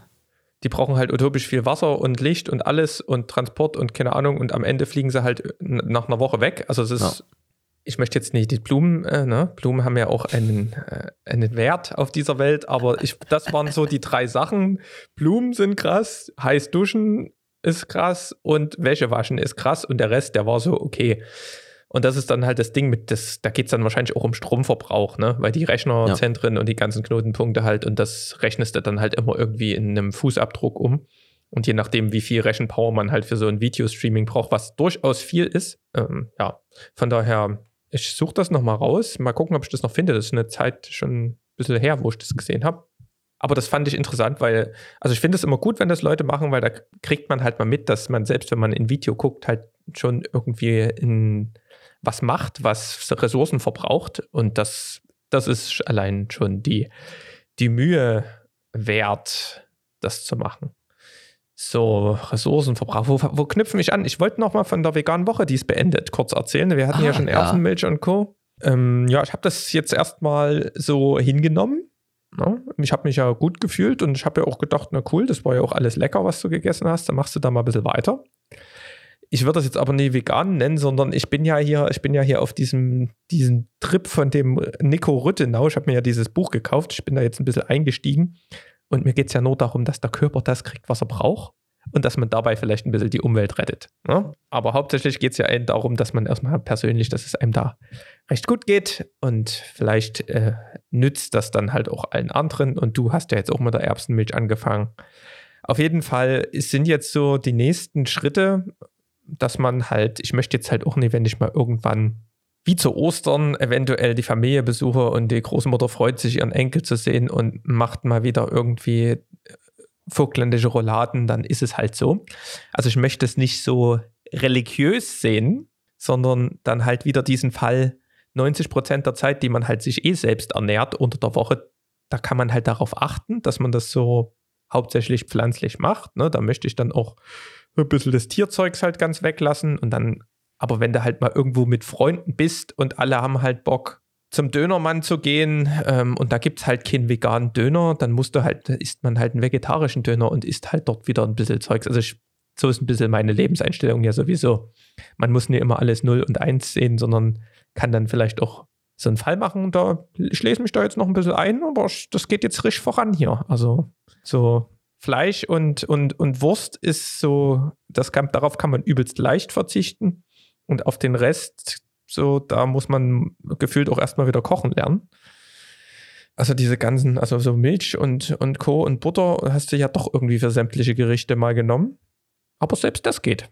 die brauchen halt utopisch viel Wasser und Licht und alles und Transport und keine Ahnung und am Ende fliegen sie halt nach einer Woche weg. Also es ist, Ja. ich möchte jetzt nicht die Blumen, äh, ne? Blumen haben ja auch einen, äh, einen Wert auf dieser Welt, aber ich, das waren so die drei Sachen. Blumen sind krass, heiß duschen ist krass und Wäsche waschen ist krass und der Rest, der war so okay. Und das ist dann halt das Ding mit, das, da geht es dann wahrscheinlich auch um Stromverbrauch, ne? Weil die Rechnerzentren und die ganzen Knotenpunkte halt und das rechnest du dann halt immer irgendwie in einem Fußabdruck um. Und je nachdem, wie viel Rechenpower man halt für so ein Videostreaming braucht, was durchaus viel ist, ähm, ja, von daher, ich suche das nochmal raus. Mal gucken, ob ich das noch finde. Das ist eine Zeit schon ein bisschen her, wo ich das gesehen habe. Aber das fand ich interessant, weil, also ich finde es immer gut, wenn das Leute machen, weil da kriegt man halt mal mit, dass man selbst, wenn man ein Video guckt, halt schon irgendwie in was macht, was Ressourcen verbraucht. Und das, das ist allein schon die, die Mühe wert, das zu machen. So, Ressourcenverbrauch. Wo, wo knüpfen ich an? Ich wollte noch mal von der veganen Woche, die ist beendet, kurz erzählen. Wir hatten ja Ah, schon ja. Erbsenmilch und Co. Ähm, ja, ich habe das jetzt erstmal so hingenommen. Ne? Ich habe mich ja gut gefühlt und ich habe ja auch gedacht, na cool, das war ja auch alles lecker, was du gegessen hast, dann machst du da mal ein bisschen weiter. Ich würde das jetzt aber nie vegan nennen, sondern ich bin ja hier, ich bin ja hier auf diesem, diesem Trip von dem Nico Rüttenau. Ich habe mir ja dieses Buch gekauft, ich bin da jetzt ein bisschen eingestiegen und mir geht es ja nur darum, dass der Körper das kriegt, was er braucht und dass man dabei vielleicht ein bisschen die Umwelt rettet. Ne? Aber hauptsächlich geht es ja darum, dass man erstmal persönlich, dass es einem da recht gut geht und vielleicht äh, nützt das dann halt auch allen anderen und du hast ja jetzt auch mit der Erbsenmilch angefangen. Auf jeden Fall sind jetzt so die nächsten Schritte, dass man halt, ich möchte jetzt halt auch nicht, wenn ich mal irgendwann wie zu Ostern eventuell die Familie besuche und die Großmutter freut sich, ihren Enkel zu sehen und macht mal wieder irgendwie vogtländische Rouladen, dann ist es halt so. Also ich möchte es nicht so religiös sehen, sondern dann halt wieder diesen Fall 90 Prozent der Zeit, die man halt sich eh selbst ernährt unter der Woche, da kann man halt darauf achten, dass man das so hauptsächlich pflanzlich macht. Ne? Da möchte ich dann auch ein bisschen des Tierzeugs halt ganz weglassen und dann, aber wenn du halt mal irgendwo mit Freunden bist und alle haben halt Bock, zum Dönermann zu gehen ähm, und da gibt es halt keinen veganen Döner, dann musst du halt, isst man halt einen vegetarischen Döner und isst halt dort wieder ein bisschen Zeugs. Also ich, so ist ein bisschen meine Lebenseinstellung ja sowieso. Man muss nicht immer alles 0 und 1 sehen, sondern kann dann vielleicht auch so einen Fall machen. Da, lese mich da jetzt noch ein bisschen ein, aber das geht jetzt richtig voran hier. Also so Fleisch und, und, und Wurst ist so, das kann, darauf kann man übelst leicht verzichten. Und auf den Rest so, da muss man gefühlt auch erstmal wieder kochen lernen. Also diese ganzen, also so Milch und, und Co. und Butter hast du ja doch irgendwie für sämtliche Gerichte mal genommen. Aber selbst das geht.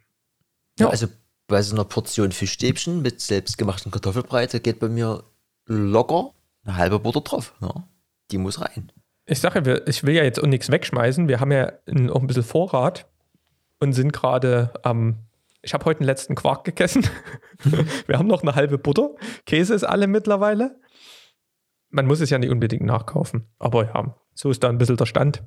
Ja, also bei so einer Portion Fischstäbchen mit selbstgemachten Kartoffelbreite geht bei mir locker eine halbe Butter drauf. Ja, die muss rein. Ich sage, ich will ja jetzt auch nichts wegschmeißen. Wir haben ja auch ein bisschen Vorrat und sind gerade am ich habe heute den letzten Quark gegessen. <laughs> Wir haben noch eine halbe Butter. Käse ist alle mittlerweile. Man muss es ja nicht unbedingt nachkaufen. Aber ja, so ist da ein bisschen der Stand.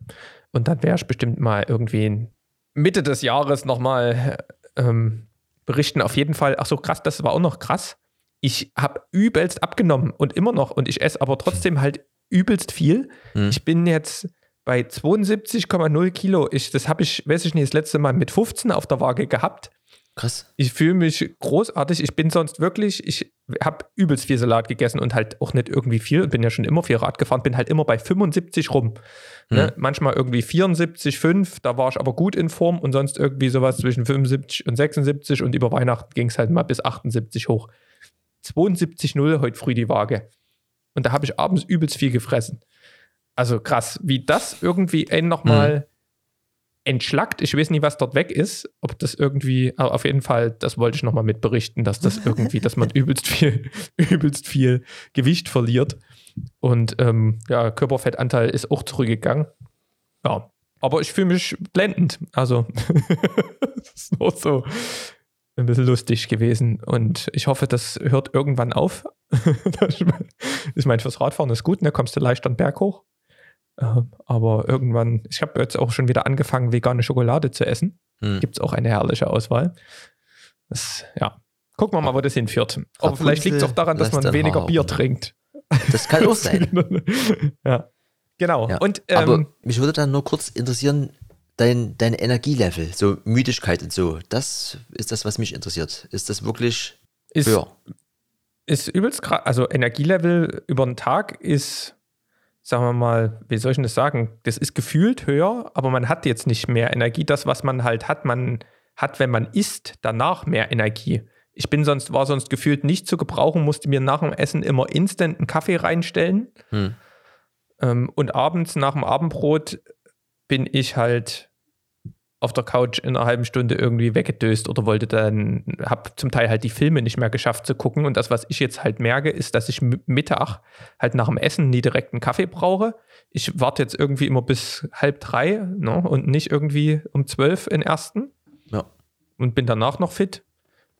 Und dann wäre ich bestimmt mal irgendwie Mitte des Jahres nochmal ähm, berichten. Auf jeden Fall, ach so krass, das war auch noch krass. Ich habe übelst abgenommen und immer noch. Und ich esse aber trotzdem halt übelst viel. Hm. Ich bin jetzt bei 72,0 Kilo. Ich, das habe ich, weiß ich nicht, das letzte Mal mit 15 auf der Waage gehabt. Krass. Ich fühle mich großartig. Ich bin sonst wirklich, ich habe übelst viel Salat gegessen und halt auch nicht irgendwie viel. Bin ja schon immer viel Rad gefahren, bin halt immer bei 75 rum. Ne? Hm. Ne? Manchmal irgendwie 74, 5, da war ich aber gut in Form und sonst irgendwie sowas zwischen 75 und 76 und über Weihnachten ging es halt mal bis 78 hoch. 72,0 heute früh die Waage. Und da habe ich abends übelst viel gefressen. Also krass, wie das irgendwie einen nochmal. Hm entschlackt. Ich weiß nicht, was dort weg ist. Ob das irgendwie, aber auf jeden Fall, das wollte ich nochmal mitberichten, dass das irgendwie, dass man <laughs> übelst viel, <laughs> übelst viel Gewicht verliert. Und ähm, ja, Körperfettanteil ist auch zurückgegangen. Ja, aber ich fühle mich blendend. Also, <laughs> das ist auch so ein bisschen lustig gewesen. Und ich hoffe, das hört irgendwann auf. ich meine, fürs Radfahren ist gut, da ne? kommst du leicht an den Berg hoch. Ähm, aber irgendwann, ich habe jetzt auch schon wieder angefangen, vegane Schokolade zu essen. Hm. Gibt es auch eine herrliche Auswahl. Das, ja, gucken wir mal, wo das hinführt. Aber Rapunzel vielleicht liegt es auch daran, dass man weniger haben. Bier trinkt. Das kann auch sein. <laughs> ja, genau. Ja. Und, ähm, aber mich würde dann nur kurz interessieren, dein, dein Energielevel, so Müdigkeit und so, das ist das, was mich interessiert. Ist das wirklich ist, höher? Ist übelst krass. Also Energielevel über den Tag ist sagen wir mal, wie soll ich denn das sagen? Das ist gefühlt höher, aber man hat jetzt nicht mehr Energie. Das, was man halt hat, man hat, wenn man isst, danach mehr Energie. Ich bin sonst, war sonst gefühlt nicht zu gebrauchen, musste mir nach dem Essen immer instant einen Kaffee reinstellen. Hm. Ähm, und abends nach dem Abendbrot bin ich halt auf der Couch in einer halben Stunde irgendwie weggedöst oder wollte dann, habe zum Teil halt die Filme nicht mehr geschafft zu gucken. Und das, was ich jetzt halt merke, ist, dass ich Mittag halt nach dem Essen nie direkt einen Kaffee brauche. Ich warte jetzt irgendwie immer bis halb drei ne, und nicht irgendwie um zwölf in ersten. Ja. Und bin danach noch fit.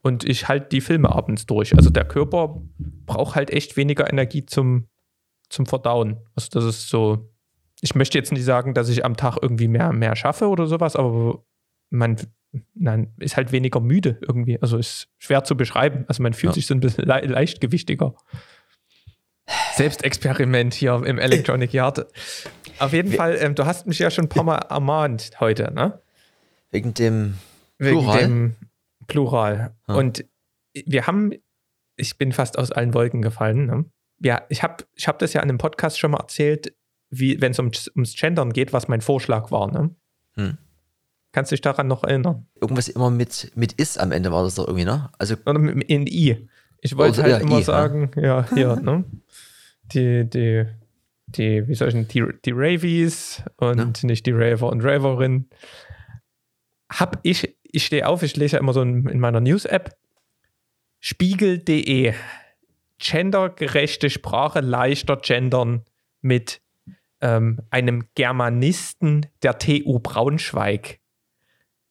Und ich halte die Filme abends durch. Also der Körper braucht halt echt weniger Energie zum, zum Verdauen. Also das ist so ich möchte jetzt nicht sagen, dass ich am Tag irgendwie mehr, mehr schaffe oder sowas, aber man nein, ist halt weniger müde irgendwie. Also ist schwer zu beschreiben. Also man fühlt ja. sich so ein bisschen le leichtgewichtiger. Selbstexperiment hier im Electronic Yard. Auf jeden Fall, ähm, du hast mich ja schon ein paar Mal ermahnt heute, ne? Wegen dem Wegen Plural? dem Plural. Ah. Und wir haben, ich bin fast aus allen Wolken gefallen. Ne? Ja, ich habe ich hab das ja in einem Podcast schon mal erzählt, wenn es ums, ums Gendern geht, was mein Vorschlag war. Ne? Hm. Kannst du dich daran noch erinnern? Irgendwas immer mit, mit is am Ende war das doch irgendwie, ne? Also Oder mit- in I. Ich wollte halt ja, immer I, ne? sagen, ja, hier, ne? Die, die, die, wie soll ich denn, die, die Ravies und nicht die Raver und Raverin. Hab ich, ich stehe auf, ich lese ja immer so in, in meiner News-App. Spiegel.de. Gendergerechte Sprache leichter gendern mit ähm, einem Germanisten der TU Braunschweig.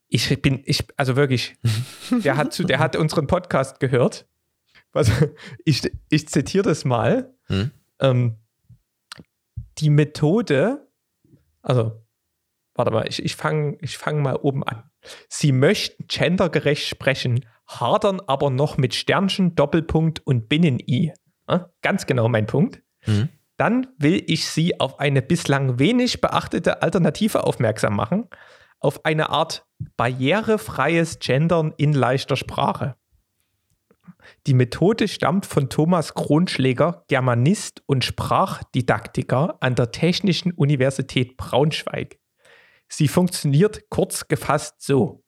Ich bin, ich, also wirklich, <laughs> der hat, zu, der hat unseren Podcast gehört. Was, ich, ich zitiere das mal. Hm? Ähm, die Methode, also, warte mal, ich, ich fange ich fang mal oben an. Sie möchten gendergerecht sprechen, hadern aber noch mit Sternchen, Doppelpunkt und Binnen-I. Ja, ganz genau mein Punkt. Mhm. Dann will ich Sie auf eine bislang wenig beachtete Alternative aufmerksam machen, auf eine Art barrierefreies Gendern in leichter Sprache. Die Methode stammt von Thomas Kronschläger, Germanist und Sprachdidaktiker an der Technischen Universität Braunschweig. Sie funktioniert kurz gefasst so.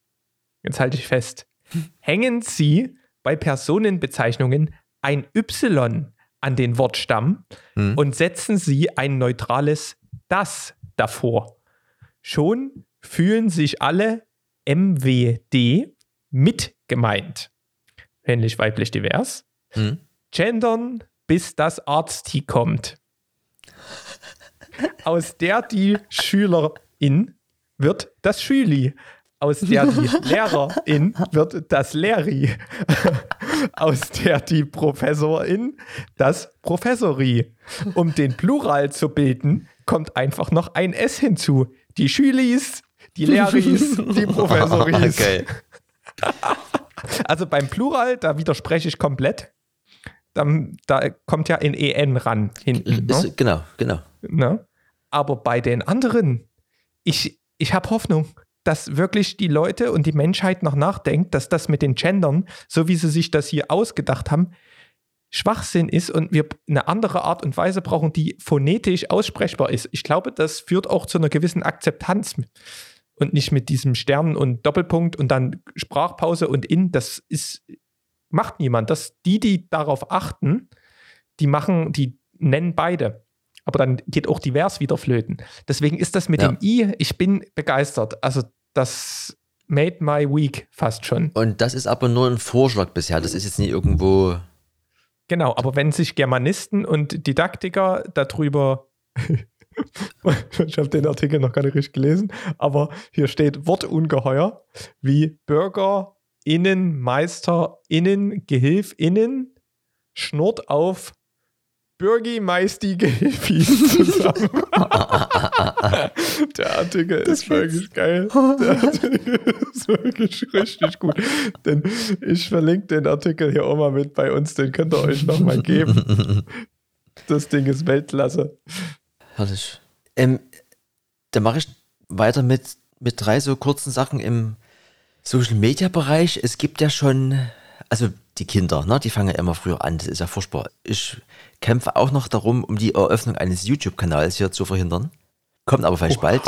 Jetzt halte ich fest. <laughs> Hängen Sie bei Personenbezeichnungen ein Y an den Wortstamm Hm. und setzen Sie ein neutrales das davor. Schon fühlen sich alle MWD mit gemeint. Männlich, weiblich, divers. Hm? Gendern, bis das Arzti kommt. <laughs> Aus der die Schülerin wird das Schüli. Aus der die <laughs> Lehrerin wird das Lehri. <laughs> Aus der die Professorin das Professori. Um den Plural zu bilden, kommt einfach noch ein S hinzu. Die Schülis, die Lehris, die <laughs> Professoris. Okay. Also beim Plural, da widerspreche ich komplett. Dann, da kommt ja ein EN ran hinten. Ne? Ist, genau, genau. Ne? Aber bei den anderen, ich, ich habe Hoffnung, dass wirklich die Leute und die Menschheit noch nachdenkt, dass das mit den Gendern, so wie sie sich das hier ausgedacht haben, Schwachsinn ist und wir eine andere Art und Weise brauchen, die phonetisch aussprechbar ist. Ich glaube, das führt auch zu einer gewissen Akzeptanz und nicht mit diesem Stern und Doppelpunkt und dann Sprachpause und in. Das ist macht niemand. Das die, die darauf achten, die machen, die nennen beide. Aber dann geht auch divers wieder flöten. Deswegen ist das mit Ja. dem I, ich bin begeistert. Also das made my week fast schon. Und das ist aber nur ein Vorschlag bisher. Das ist jetzt nie irgendwo. Genau, aber wenn sich Germanisten und Didaktiker darüber. <laughs> ich habe den Artikel noch gar nicht richtig gelesen, aber hier steht Wortungeheuer wie Bürger, Innen, Meister, Innen, Gehilf, Innen, schnurrt auf Bürgimeisti Gehilfis <laughs> zusammen. <laughs> Der Artikel ist wirklich geil. <laughs> Der Artikel ist wirklich richtig gut. Denn ich verlinke den Artikel hier auch mal mit bei uns, den könnt ihr euch nochmal geben. <laughs> Das Ding ist Weltklasse. Herrlich. Ähm, dann mache ich weiter mit, mit drei so kurzen Sachen im Social Media Bereich. Es gibt ja schon, also die Kinder, ne, die fangen ja immer früher an. Das ist ja furchtbar. Ich kämpfe auch noch darum, um die Eröffnung eines YouTube-Kanals hier zu verhindern. Kommt aber vielleicht Oha. bald.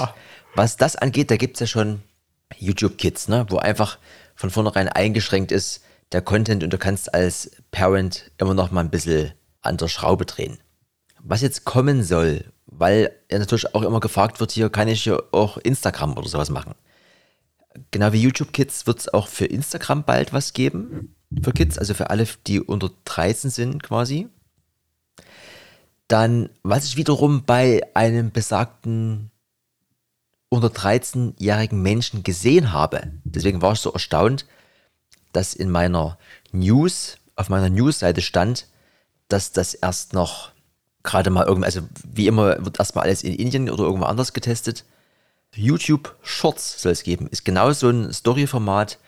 Was das angeht, da gibt es ja schon YouTube Kids, ne, wo einfach von vornherein eingeschränkt ist der Content und du kannst als Parent immer noch mal ein bisschen an der Schraube drehen. Was jetzt kommen soll, weil ja natürlich auch immer gefragt wird, hier kann ich ja auch Instagram oder sowas machen. Genau wie YouTube Kids wird es auch für Instagram bald was geben. Für Kids, also für alle, die unter 13 sind quasi. Dann, was ich wiederum bei einem besagten unter 13-jährigen Menschen gesehen habe, deswegen war ich so erstaunt, dass in meiner News, auf meiner News-Seite stand, dass das erst noch gerade mal irgendwie, also wie immer wird erstmal alles in Indien oder irgendwo anders getestet. YouTube Shorts soll es geben. Ist genau so ein Story-Format.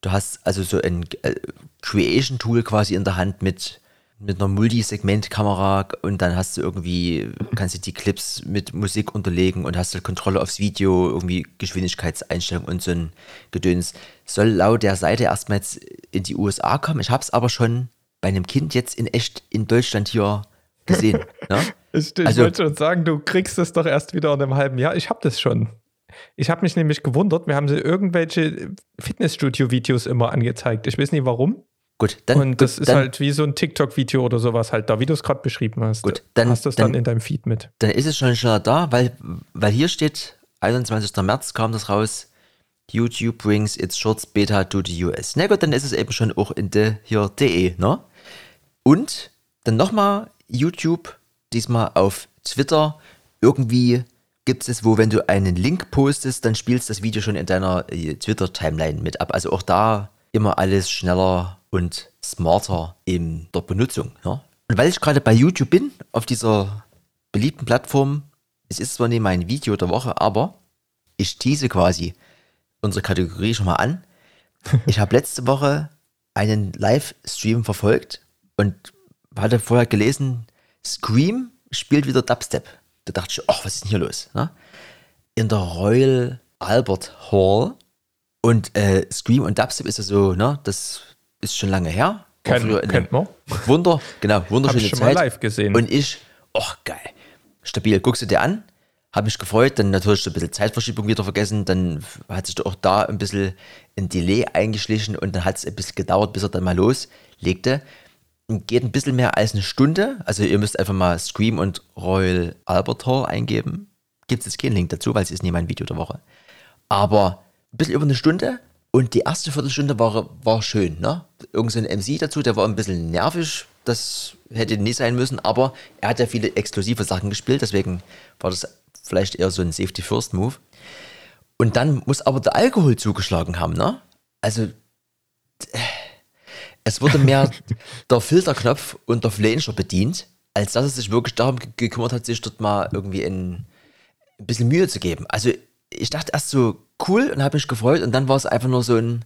Du hast also so ein äh, Creation-Tool quasi in der Hand mit mit einer Multisegment-Kamera und dann hast du irgendwie, kannst du die Clips mit Musik unterlegen und hast halt Kontrolle aufs Video, irgendwie Geschwindigkeitseinstellung und so ein Gedöns. Soll laut der Seite erstmal jetzt in die USA kommen. Ich habe es aber schon bei einem Kind jetzt in echt in Deutschland hier gesehen. <laughs> ne? Ich, ich Also- wollte schon sagen, du kriegst es doch erst wieder in einem halben Jahr. Ich habe das schon. Ich habe mich nämlich gewundert, wir haben sie irgendwelche Fitnessstudio-Videos immer angezeigt. Ich weiß nicht warum. Gut, dann, Und das gut, ist dann, halt wie so ein TikTok-Video oder sowas halt da, wie du es gerade beschrieben hast. Gut, dann- hast du es dann, dann- in deinem Feed mit. dann ist es schon schneller da, weil, weil hier steht, 21. März kam das raus, YouTube brings its Shorts Beta to the US. Na gut, dann ist es eben schon auch in der hier de, ne? Und dann nochmal YouTube, diesmal auf Twitter. Irgendwie gibt es, wo wenn du einen Link postest, dann spielst das Video schon in deiner äh, Twitter-Timeline mit ab. Also auch da immer alles schneller und smarter in der Benutzung. Ne? Und weil ich gerade bei YouTube bin, auf dieser beliebten Plattform, es ist zwar nicht mein Video der Woche, aber ich tease quasi unsere Kategorie schon mal an. <laughs> Ich habe letzte Woche einen Livestream verfolgt und hatte vorher gelesen, Scream spielt wieder Dubstep. Da dachte ich, ach, was ist denn hier los? Ne? In der Royal Albert Hall. Und äh, Scream und Dubstep ist ja so, ne, das ist schon lange her. War Kennt, man. Wunder, genau, Hab wunderschöne ich schon mal Zeit. live gesehen. Und ich, ach geil, stabil, guckst du dir an, hab mich gefreut, dann natürlich so ein bisschen Zeitverschiebung wieder vergessen, dann hat sich auch da ein bisschen ein Delay eingeschlichen und dann hat es ein bisschen gedauert, bis er dann mal loslegte. Und Geht ein bisschen mehr als eine Stunde, also ihr müsst einfach mal Scream und Royal Albert Hall eingeben. Gibt es jetzt keinen Link dazu, weil es ist nie mein Video der Woche. Aber ein bisschen über eine Stunde und die erste Viertelstunde war, war schön. Ne? Irgend so ein MC dazu, der war ein bisschen nervig. Das hätte nicht sein müssen, aber er hat ja viele exklusive Sachen gespielt, deswegen war das vielleicht eher so ein Safety-First-Move. Und dann muss aber der Alkohol zugeschlagen haben, ne? Also, äh, es wurde mehr <laughs> der Filterknopf und der Flanger bedient, als dass es sich wirklich darum ge- gekümmert hat, sich dort mal irgendwie ein, ein bisschen Mühe zu geben. Also ich dachte erst so cool und habe mich gefreut. Und dann war es einfach nur so ein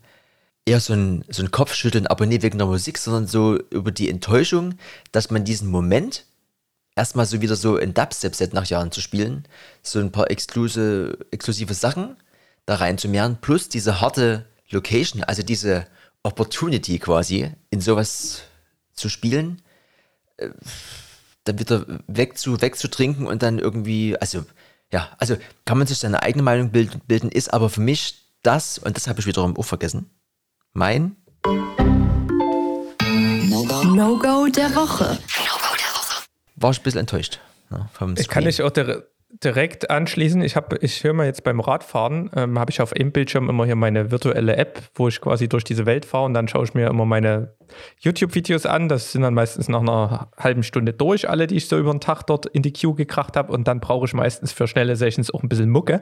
eher so ein, so ein Kopfschütteln, aber nicht wegen der Musik, sondern so über die Enttäuschung, dass man diesen Moment erstmal so wieder so ein Dubstep-Set nach Jahren zu spielen, so ein paar exkluse, exklusive Sachen da reinzumehren, plus diese harte Location, also diese Opportunity quasi, in sowas zu spielen, äh, dann wieder wegzu, wegzutrinken und dann irgendwie, also, ja, also kann man sich seine eigene Meinung bilden, ist aber für mich das, und das habe ich wiederum auch vergessen, mein No-Go der Woche. war ich ein bisschen enttäuscht. Ja, vom Ich kann Screen. dich auch dir- direkt anschließen. Ich, hab- ich höre mal jetzt beim Radfahren, ähm, habe ich auf einem Bildschirm immer hier meine virtuelle App, wo ich quasi durch diese Welt fahre und dann schaue ich mir immer meine YouTube-Videos an. Das sind dann meistens nach einer halben Stunde durch, alle, die ich so über den Tag dort in die Queue gekracht habe. Und dann brauche ich meistens für schnelle Sessions auch ein bisschen Mucke.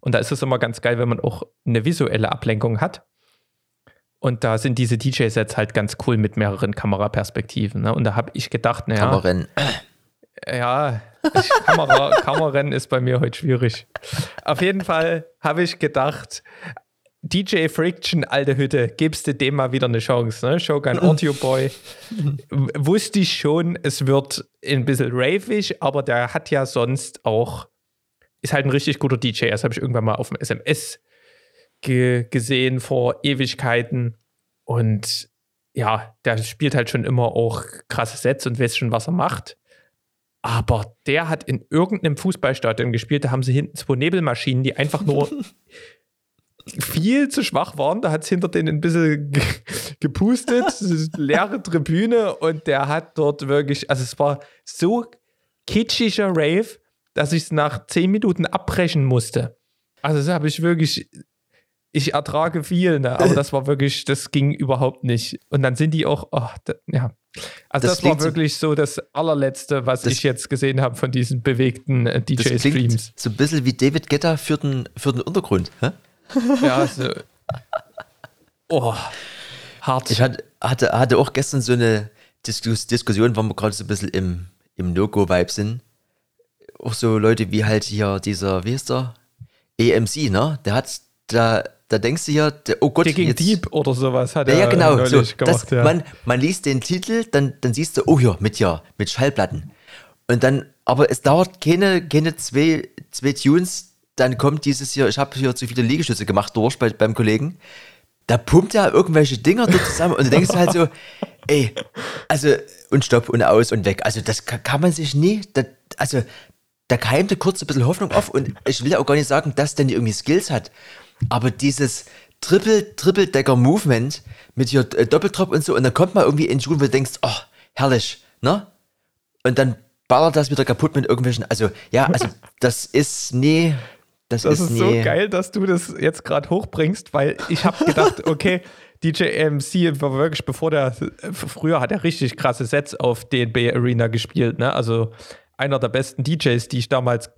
Und da ist es immer ganz geil, wenn man auch eine visuelle Ablenkung hat. Und da sind diese DJ-Sets halt ganz cool mit mehreren Kameraperspektiven. Ne? Und da habe ich gedacht, naja. Kamerarennen. Ja, ich, Kamera, Kamerarennen ist bei mir heute schwierig. Auf jeden Fall habe ich gedacht, DJ Friction, alte Hütte, gibst du dem mal wieder eine Chance. Ne? Shogun <laughs> Audio Boy. Wusste ich schon, es wird ein bisschen ravig, aber der hat ja sonst auch, ist halt ein richtig guter DJ. Das habe ich irgendwann mal auf dem SMS ge gesehen vor Ewigkeiten. Und ja, der spielt halt schon immer auch krasse Sets und weiß schon, was er macht. Aber der hat in irgendeinem Fußballstadion gespielt, da haben sie hinten zwei Nebelmaschinen, die einfach nur <laughs> viel zu schwach waren. Da hat es hinter denen ein bisschen ge gepustet, leere Tribüne und der hat dort wirklich, also es war so kitschiger Rave, dass ich es nach zehn Minuten abbrechen musste. Also das habe ich wirklich, ich ertrage viel, ne? aber das war wirklich, das ging überhaupt nicht. Und dann sind die auch, oh, da, ja. Also Das das, war so- wirklich so das allerletzte, was Das- ich jetzt gesehen habe von diesen bewegten äh, DJ-Streams. so ein bisschen wie David Guetta für den, für den Untergrund. Hä? <laughs> Ja, so. Oh, hart. Ich hatte, hatte, hatte auch gestern so eine Diskus Diskussion, wo wir gerade so ein bisschen im, im No-Go-Vibe sind. Auch so Leute wie halt hier dieser, wie ist der? EMC, ne? Der hat da, da denkst du ja, der, oh Gott, Digging jetzt, Deep oder sowas hat Ja, er ja, genau. So, das, gemacht. ja. man, man liest den Titel, dann, dann siehst du, oh ja, mit ja, mit Schallplatten. Und dann, aber es dauert keine, keine zwei, zwei Tunes, dann kommt dieses hier, ich habe hier zu viele Liegestütze gemacht durch bei, beim Kollegen. Da pumpt er irgendwelche Dinger dort zusammen und du denkst halt so, <laughs> ey, also, und stopp und aus und weg. Also, das kann, kann man sich nie, das, also, da keimte kurz ein bisschen Hoffnung auf und ich will ja auch gar nicht sagen, dass der nicht irgendwie Skills hat, aber dieses Triple, Triple-Decker-Movement mit hier äh, Doppeltrop und so und dann kommt man irgendwie in den Schuh, wo du denkst, oh, herrlich, ne? Und dann ballert das wieder kaputt mit irgendwelchen, also, ja, also, <laughs> das ist nie, das, Das ist, ist so nie, geil, dass du das jetzt gerade hochbringst, weil ich habe gedacht, <laughs> okay, DJ AMC war wirklich, bevor der, früher hat er richtig krasse Sets auf DNB Arena gespielt, ne? Also einer der besten DJs, die ich damals,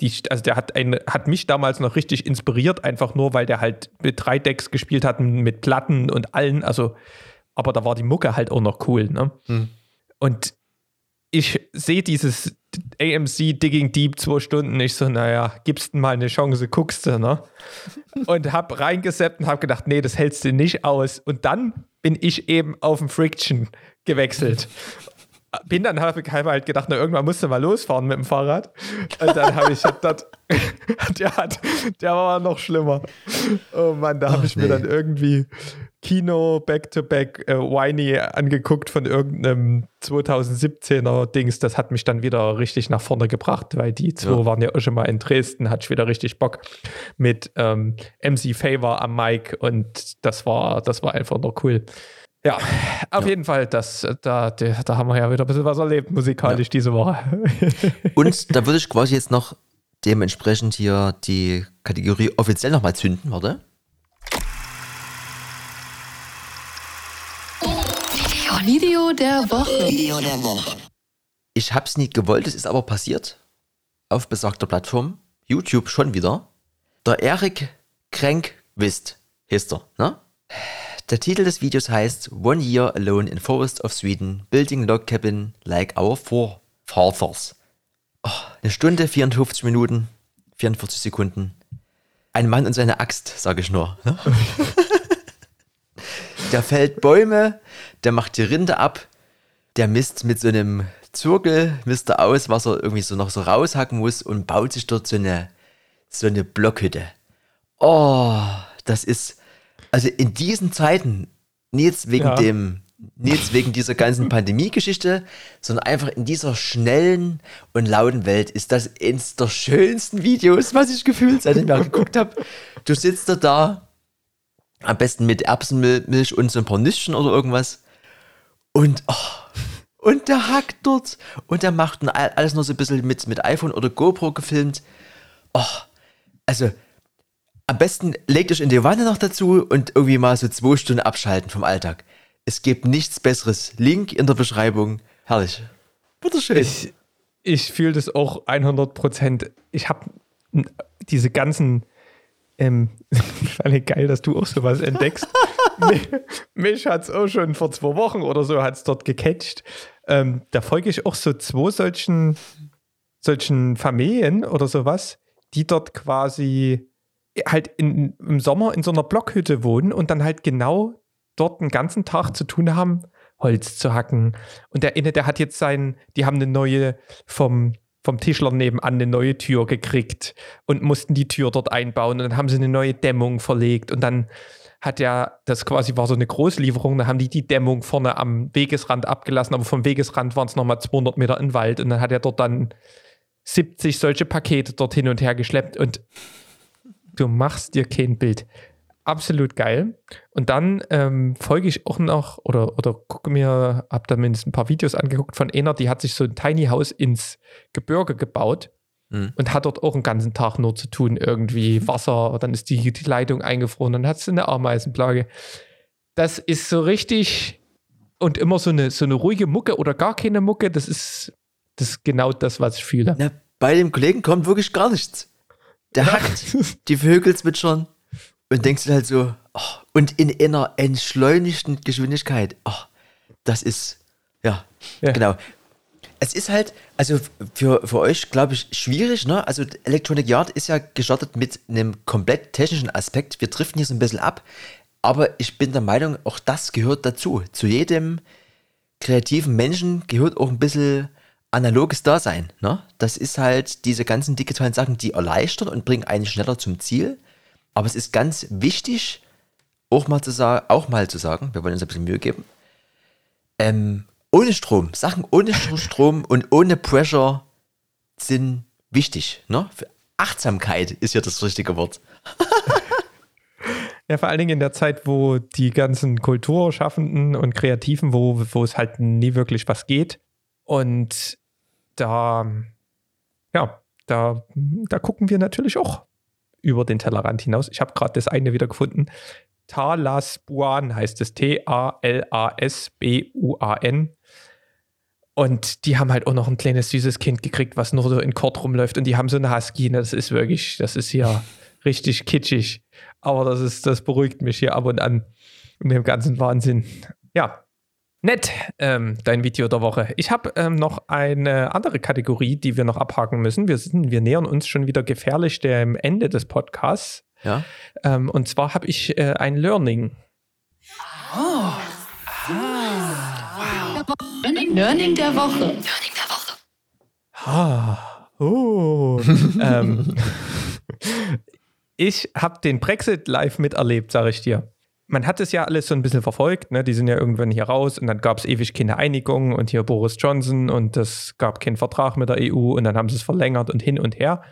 die, also der hat, ein, hat mich damals noch richtig inspiriert, einfach nur, weil der halt mit drei Decks gespielt hat, mit Platten und allen, also, aber da war die Mucke halt auch noch cool, ne? Und ich sehe dieses AMC Digging Deep zwei Stunden, ich so, naja, gibst du mal eine Chance, guckst du, ne? <laughs> Und hab reingeseppt und hab gedacht, nee, das hältst du nicht aus. Und dann bin ich eben auf den Friction gewechselt. Bin dann habe ich halt gedacht, na, irgendwann musst du mal losfahren mit dem Fahrrad. Und dann habe ich das, <laughs> der hat, der war noch schlimmer. Oh Mann, da habe ich mir nee. dann irgendwie Kino Back-to-Back äh, Whiny angeguckt von irgendeinem 2017er Dings. Das hat mich dann wieder richtig nach vorne gebracht, weil die zwei Ja. waren ja auch schon mal in Dresden, hatte ich wieder richtig Bock mit ähm, MC Favor am Mic und das war, das war einfach noch cool. Ja, auf jeden Fall, das, äh, da, da, haben wir ja wieder ein bisschen was erlebt musikalisch diese Woche. <laughs> Und da würde ich quasi jetzt noch dementsprechend hier die Kategorie offiziell nochmal zünden, warte. Video der Woche. Ich hab's nie gewollt, es ist aber passiert. Auf besagter Plattform, YouTube schon wieder. Der Erik Kränkvist heißt er, ne? Der Titel des Videos heißt One Year Alone in Forest of Sweden, Building Log Cabin like our forefathers. Oh, eine Stunde, 54 Minuten, 44 Sekunden. Ein Mann und seine Axt, sage ich nur. ne? <laughs> der fällt Bäume, der macht die Rinde ab, der misst mit so einem Zirkel, misst er aus, was er irgendwie so noch so raushacken muss und baut sich dort so eine, so eine Blockhütte. Oh, das ist, also in diesen Zeiten, jetzt wegen Ja. dem, jetzt wegen dieser ganzen <laughs> Pandemie-Geschichte, sondern einfach in dieser schnellen und lauten Welt ist das eines der schönsten Videos, was ich gefühlt, seitdem ich mal geguckt habe. Du sitzt da da, am besten mit Erbsenmilch und so ein paar Nüsschen oder irgendwas. Und, oh, und der hackt dort. Und der macht alles nur so ein bisschen mit, mit iPhone oder GoPro gefilmt. Oh, also, am besten legt euch in die Wanne noch dazu und irgendwie mal so zwei Stunden abschalten vom Alltag. Es gibt nichts Besseres. Link in der Beschreibung. Herrlich. Wunderschön. Ich, ich fühle das auch 100 Prozent. Ich habe diese ganzen. Ähm, <laughs> fand geil, dass du auch sowas entdeckst. <laughs> mich mich hat es auch schon vor zwei Wochen oder so hat's dort gecatcht. Ähm, da folge ich auch so zwei solchen, solchen Familien oder sowas, die dort quasi halt in, im Sommer in so einer Blockhütte wohnen und dann halt genau dort den ganzen Tag zu tun haben, Holz zu hacken. Und der eine, der hat jetzt sein, die haben eine neue vom, vom Tischler nebenan eine neue Tür gekriegt und mussten die Tür dort einbauen. Und dann haben sie eine neue Dämmung verlegt und dann hat ja, das quasi war so eine Großlieferung, dann haben die die Dämmung vorne am Wegesrand abgelassen, aber vom Wegesrand waren es nochmal 200 Meter in den Wald und dann hat er dort dann 70 solche Pakete dort hin und her geschleppt und du machst dir kein Bild. Absolut geil. Und dann ähm, folge ich auch noch oder, oder gucke mir, habe da mindestens ein paar Videos angeguckt von einer, die hat sich so ein Tiny House ins Gebirge gebaut Mhm. und hat dort auch einen ganzen Tag nur zu tun, irgendwie Wasser, dann ist die, die Leitung eingefroren, dann hat sie eine Ameisenplage. Das ist so richtig und immer so eine, so eine ruhige Mucke oder gar keine Mucke, das ist, das ist genau das, was ich fühle. Na, bei dem Kollegen kommt wirklich gar nichts. Der hackt, die Vögel zwitschern und denkst du halt so, oh, und in einer entschleunigten Geschwindigkeit, oh, das ist, ja, Ja. genau. es ist halt, also für, für euch, glaube ich, schwierig, ne? Also Electronic Yard ist ja gestartet mit einem komplett technischen Aspekt. Wir driften hier so ein bisschen ab, aber ich bin der Meinung, auch das gehört dazu. Zu jedem kreativen Menschen gehört auch ein bisschen analoges Dasein. Ne? Das ist halt diese ganzen digitalen Sachen, die erleichtern und bringen einen schneller zum Ziel. Aber es ist ganz wichtig, auch mal zu sagen, auch mal zu sagen, wir wollen uns ein bisschen Mühe geben, ähm, ohne Strom, Sachen ohne Strom und ohne Pressure sind wichtig. Ne? Für Achtsamkeit ist ja das richtige Wort. <laughs> Ja, vor allen Dingen in der Zeit, wo die ganzen Kulturschaffenden und Kreativen, wo, wo es halt nie wirklich was geht. Und da, ja, da, da gucken wir natürlich auch über den Tellerrand hinaus. Ich habe gerade das eine wieder gefunden. Talasbuan heißt es. T-A-L-A-S-B-U-A-N. Und die haben halt auch noch ein kleines süßes Kind gekriegt, was nur so in Kord rumläuft. Und die haben so eine Husky. Das ist wirklich, das ist ja <laughs> richtig kitschig. Aber das ist, das beruhigt mich hier ab und an in dem ganzen Wahnsinn. Ja, nett, ähm, dein Video der Woche. Ich habe ähm, noch eine andere Kategorie, die wir noch abhaken müssen. Wir, sind, wir nähern uns schon wieder gefährlich dem Ende des Podcasts. Ja. Ähm, und zwar habe ich äh, ein Learning. Learning der Woche. Ah, oh. <laughs> ähm, <laughs> ich habe den Brexit live miterlebt, sage ich dir. Man hat es ja alles so ein bisschen verfolgt, ne? die sind ja irgendwann hier raus und dann gab es ewig keine Einigung und hier Boris Johnson und es gab keinen Vertrag mit der EU und dann haben sie es verlängert und hin und her.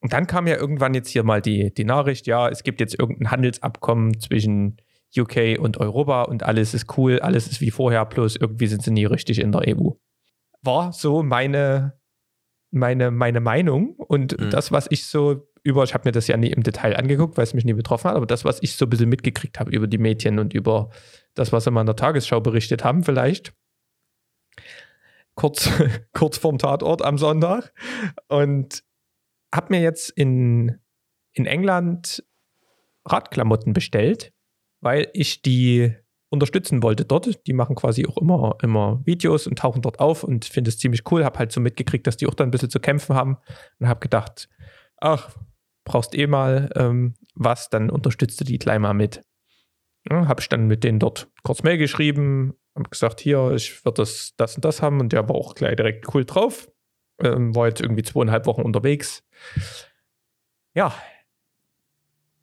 Und dann kam ja irgendwann jetzt hier mal die, die Nachricht, ja, es gibt jetzt irgendein Handelsabkommen zwischen UK und Europa und alles ist cool, alles ist wie vorher, bloß irgendwie sind sie nie richtig in der EU. War so meine, meine, meine Meinung und Mhm. das, was ich so über, ich habe mir das ja nie im Detail angeguckt, weil es mich nie betroffen hat, aber das, was ich so ein bisschen mitgekriegt habe über die Medien und über das, was sie mal in der Tagesschau berichtet haben, vielleicht. Kurz, <laughs> kurz vorm Tatort am Sonntag. Und habe mir jetzt in, in England Radklamotten bestellt, weil ich die unterstützen wollte dort. Die machen quasi auch immer, immer Videos und tauchen dort auf und finde es ziemlich cool. Habe halt so mitgekriegt, dass die auch dann ein bisschen zu kämpfen haben und habe gedacht, ach, brauchst eh mal ähm, was, dann unterstützt du die gleich mal mit. Ja, habe ich dann mit denen dort kurz Mail geschrieben, habe gesagt, hier, ich würde das, das und das haben und der war auch gleich direkt cool drauf. Ähm, war jetzt irgendwie zweieinhalb Wochen unterwegs. Ja,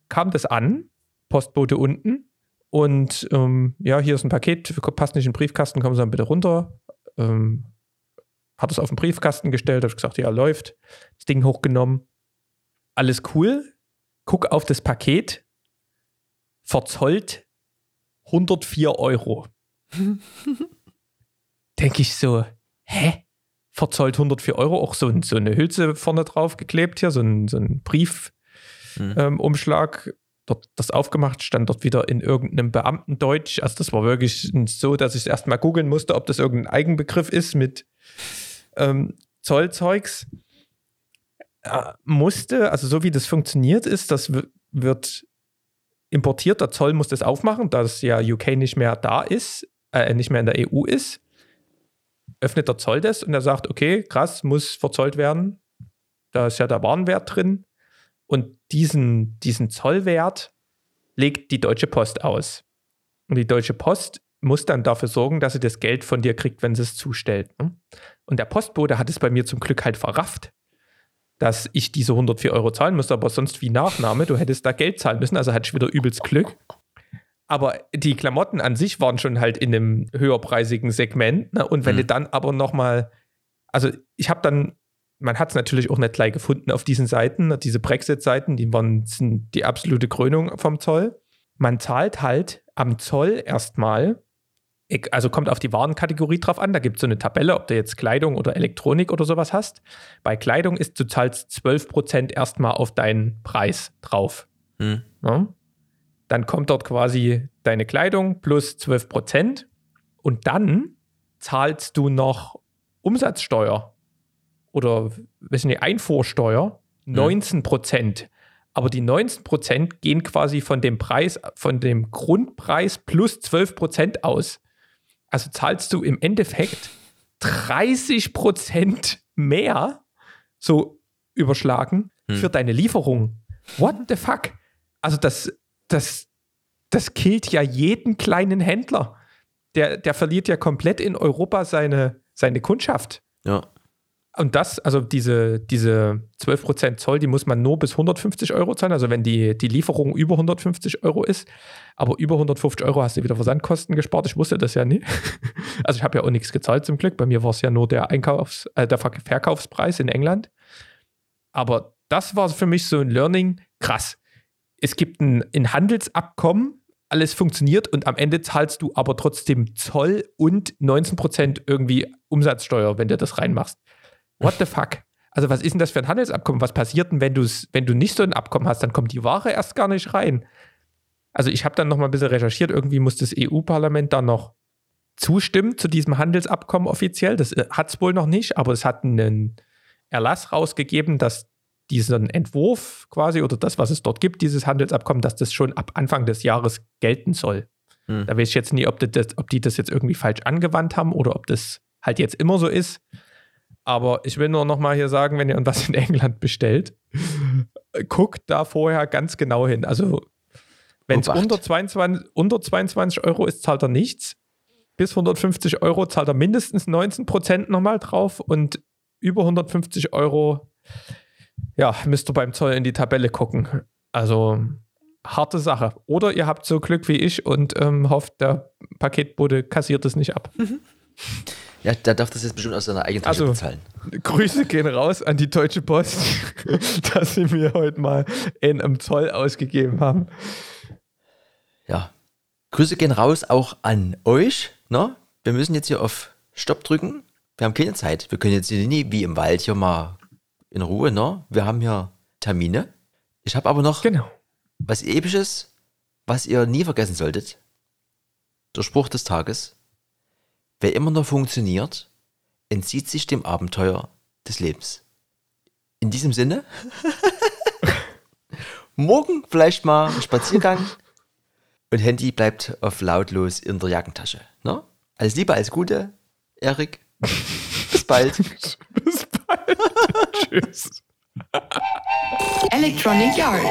kam das an, Postbote unten und ähm, ja, hier ist ein Paket, passt nicht in den Briefkasten, kommen Sie dann bitte runter. Ähm, hat es auf den Briefkasten gestellt, habe gesagt, ja, läuft. Das Ding hochgenommen. Alles cool. Guck auf das Paket. Verzollt 104 Euro. <laughs> Denke ich so, hä? Verzollt 104 Euro, auch so, so eine Hülse vorne drauf geklebt hier, so ein, so ein Briefumschlag. Mhm. Ähm, dort das aufgemacht, stand dort wieder in irgendeinem Beamtendeutsch. Also das war wirklich so, dass ich erst mal googeln musste, ob das irgendein Eigenbegriff ist mit ähm, Zollzeugs. Äh, musste, also so wie das funktioniert ist, das wird importiert, der Zoll muss das aufmachen, da es ja UK nicht mehr da ist, äh, nicht mehr in der EU ist, öffnet der Zoll das und er sagt, okay, krass, muss verzollt werden. Da ist ja der Warenwert drin. Und diesen, diesen Zollwert legt die Deutsche Post aus. Und die Deutsche Post muss dann dafür sorgen, dass sie das Geld von dir kriegt, wenn sie es zustellt. ne? Und der Postbote hat es bei mir zum Glück halt verrafft, dass ich diese 104 Euro zahlen musste, aber sonst wie Nachname, du hättest da Geld zahlen müssen, also hatte ich wieder übelst Glück. Aber die Klamotten an sich waren schon halt in einem höherpreisigen Segment. Ne? Und wenn Mhm. du dann aber nochmal, also ich habe dann, man hat es natürlich auch nicht gleich gefunden auf diesen Seiten, ne? diese Brexit-Seiten, die waren sind die absolute Krönung vom Zoll. Man zahlt halt am Zoll erstmal, also kommt auf die Warenkategorie drauf an, da gibt es so eine Tabelle, ob du jetzt Kleidung oder Elektronik oder sowas hast. Bei Kleidung ist, du zahlst 12% erstmal auf deinen Preis drauf. Hm. Ja? Dann kommt dort quasi deine Kleidung plus 12 Prozent und dann zahlst du noch Umsatzsteuer oder weiß nicht, Einfuhrsteuer 19 Prozent. Aber die 19 Prozent gehen quasi von dem Preis, von dem Grundpreis plus 12 Prozent aus. Also zahlst du im Endeffekt 30 Prozent mehr so überschlagen Hm. für deine Lieferung. What the fuck? Also das, das, das killt ja jeden kleinen Händler. Der, der verliert ja komplett in Europa seine, seine Kundschaft. Ja. Und das, also diese, diese 12% Zoll, die muss man nur bis 150 Euro zahlen. Also wenn die, die Lieferung über 150 Euro ist, aber über 150 Euro hast du wieder Versandkosten gespart. Ich wusste das ja nie. <laughs> Also ich habe ja auch nichts gezahlt zum Glück. Bei mir war es ja nur der Einkaufs-, äh, der Ver- Verkaufspreis in England. Aber das war für mich so ein Learning. Krass. Es gibt ein, ein Handelsabkommen, alles funktioniert und am Ende zahlst du aber trotzdem Zoll und 19% irgendwie Umsatzsteuer, wenn du das reinmachst. What the fuck? Also, was ist denn das für ein Handelsabkommen? Was passiert denn, wenn, du's, wenn du nicht so ein Abkommen hast? Dann kommt die Ware erst gar nicht rein. Also, ich habe dann noch mal ein bisschen recherchiert. Irgendwie muss das EU-Parlament da noch zustimmen zu diesem Handelsabkommen offiziell. Das hat es wohl noch nicht, aber es hat einen Erlass rausgegeben, dass diesen Entwurf quasi oder das, was es dort gibt, dieses Handelsabkommen, dass das schon ab Anfang des Jahres gelten soll. Hm. Da weiß ich jetzt nie, ob, das, ob die das jetzt irgendwie falsch angewandt haben oder ob das halt jetzt immer so ist. Aber ich will nur noch mal hier sagen, wenn ihr was in England bestellt, guckt da vorher ganz genau hin. Also wenn es unter 22, unter 22 Euro ist, zahlt er nichts. Bis 150 Euro zahlt er mindestens 19 Prozent nochmal drauf und über 150 Euro, ja, müsst ihr beim Zoll in die Tabelle gucken. Also harte Sache. Oder ihr habt so Glück wie ich und ähm, hofft, der Paketbote kassiert es nicht ab. <laughs> Ja, der darf das jetzt bestimmt aus seiner eigenen Tasche Also- bezahlen. Grüße gehen raus an die Deutsche Post, <laughs> dass sie mir heute mal einen am Zoll ausgegeben haben. Ja. Grüße gehen raus auch an euch. Ne? Wir müssen jetzt hier auf Stopp drücken. Wir haben keine Zeit. Wir können jetzt hier nie wie im Wald hier mal in Ruhe. Ne? Wir haben hier Termine. Ich habe aber noch Genau. was Episches, was ihr nie vergessen solltet. Der Spruch des Tages. Wer immer noch funktioniert, entzieht sich dem Abenteuer des Lebens. In diesem Sinne, <laughs> morgen vielleicht mal ein Spaziergang und Handy bleibt auf lautlos in der Jackentasche. Ne? Alles Liebe, alles Gute, Erik. Bis bald. <laughs> Bis bald. <laughs> Tschüss. Electronic Yard.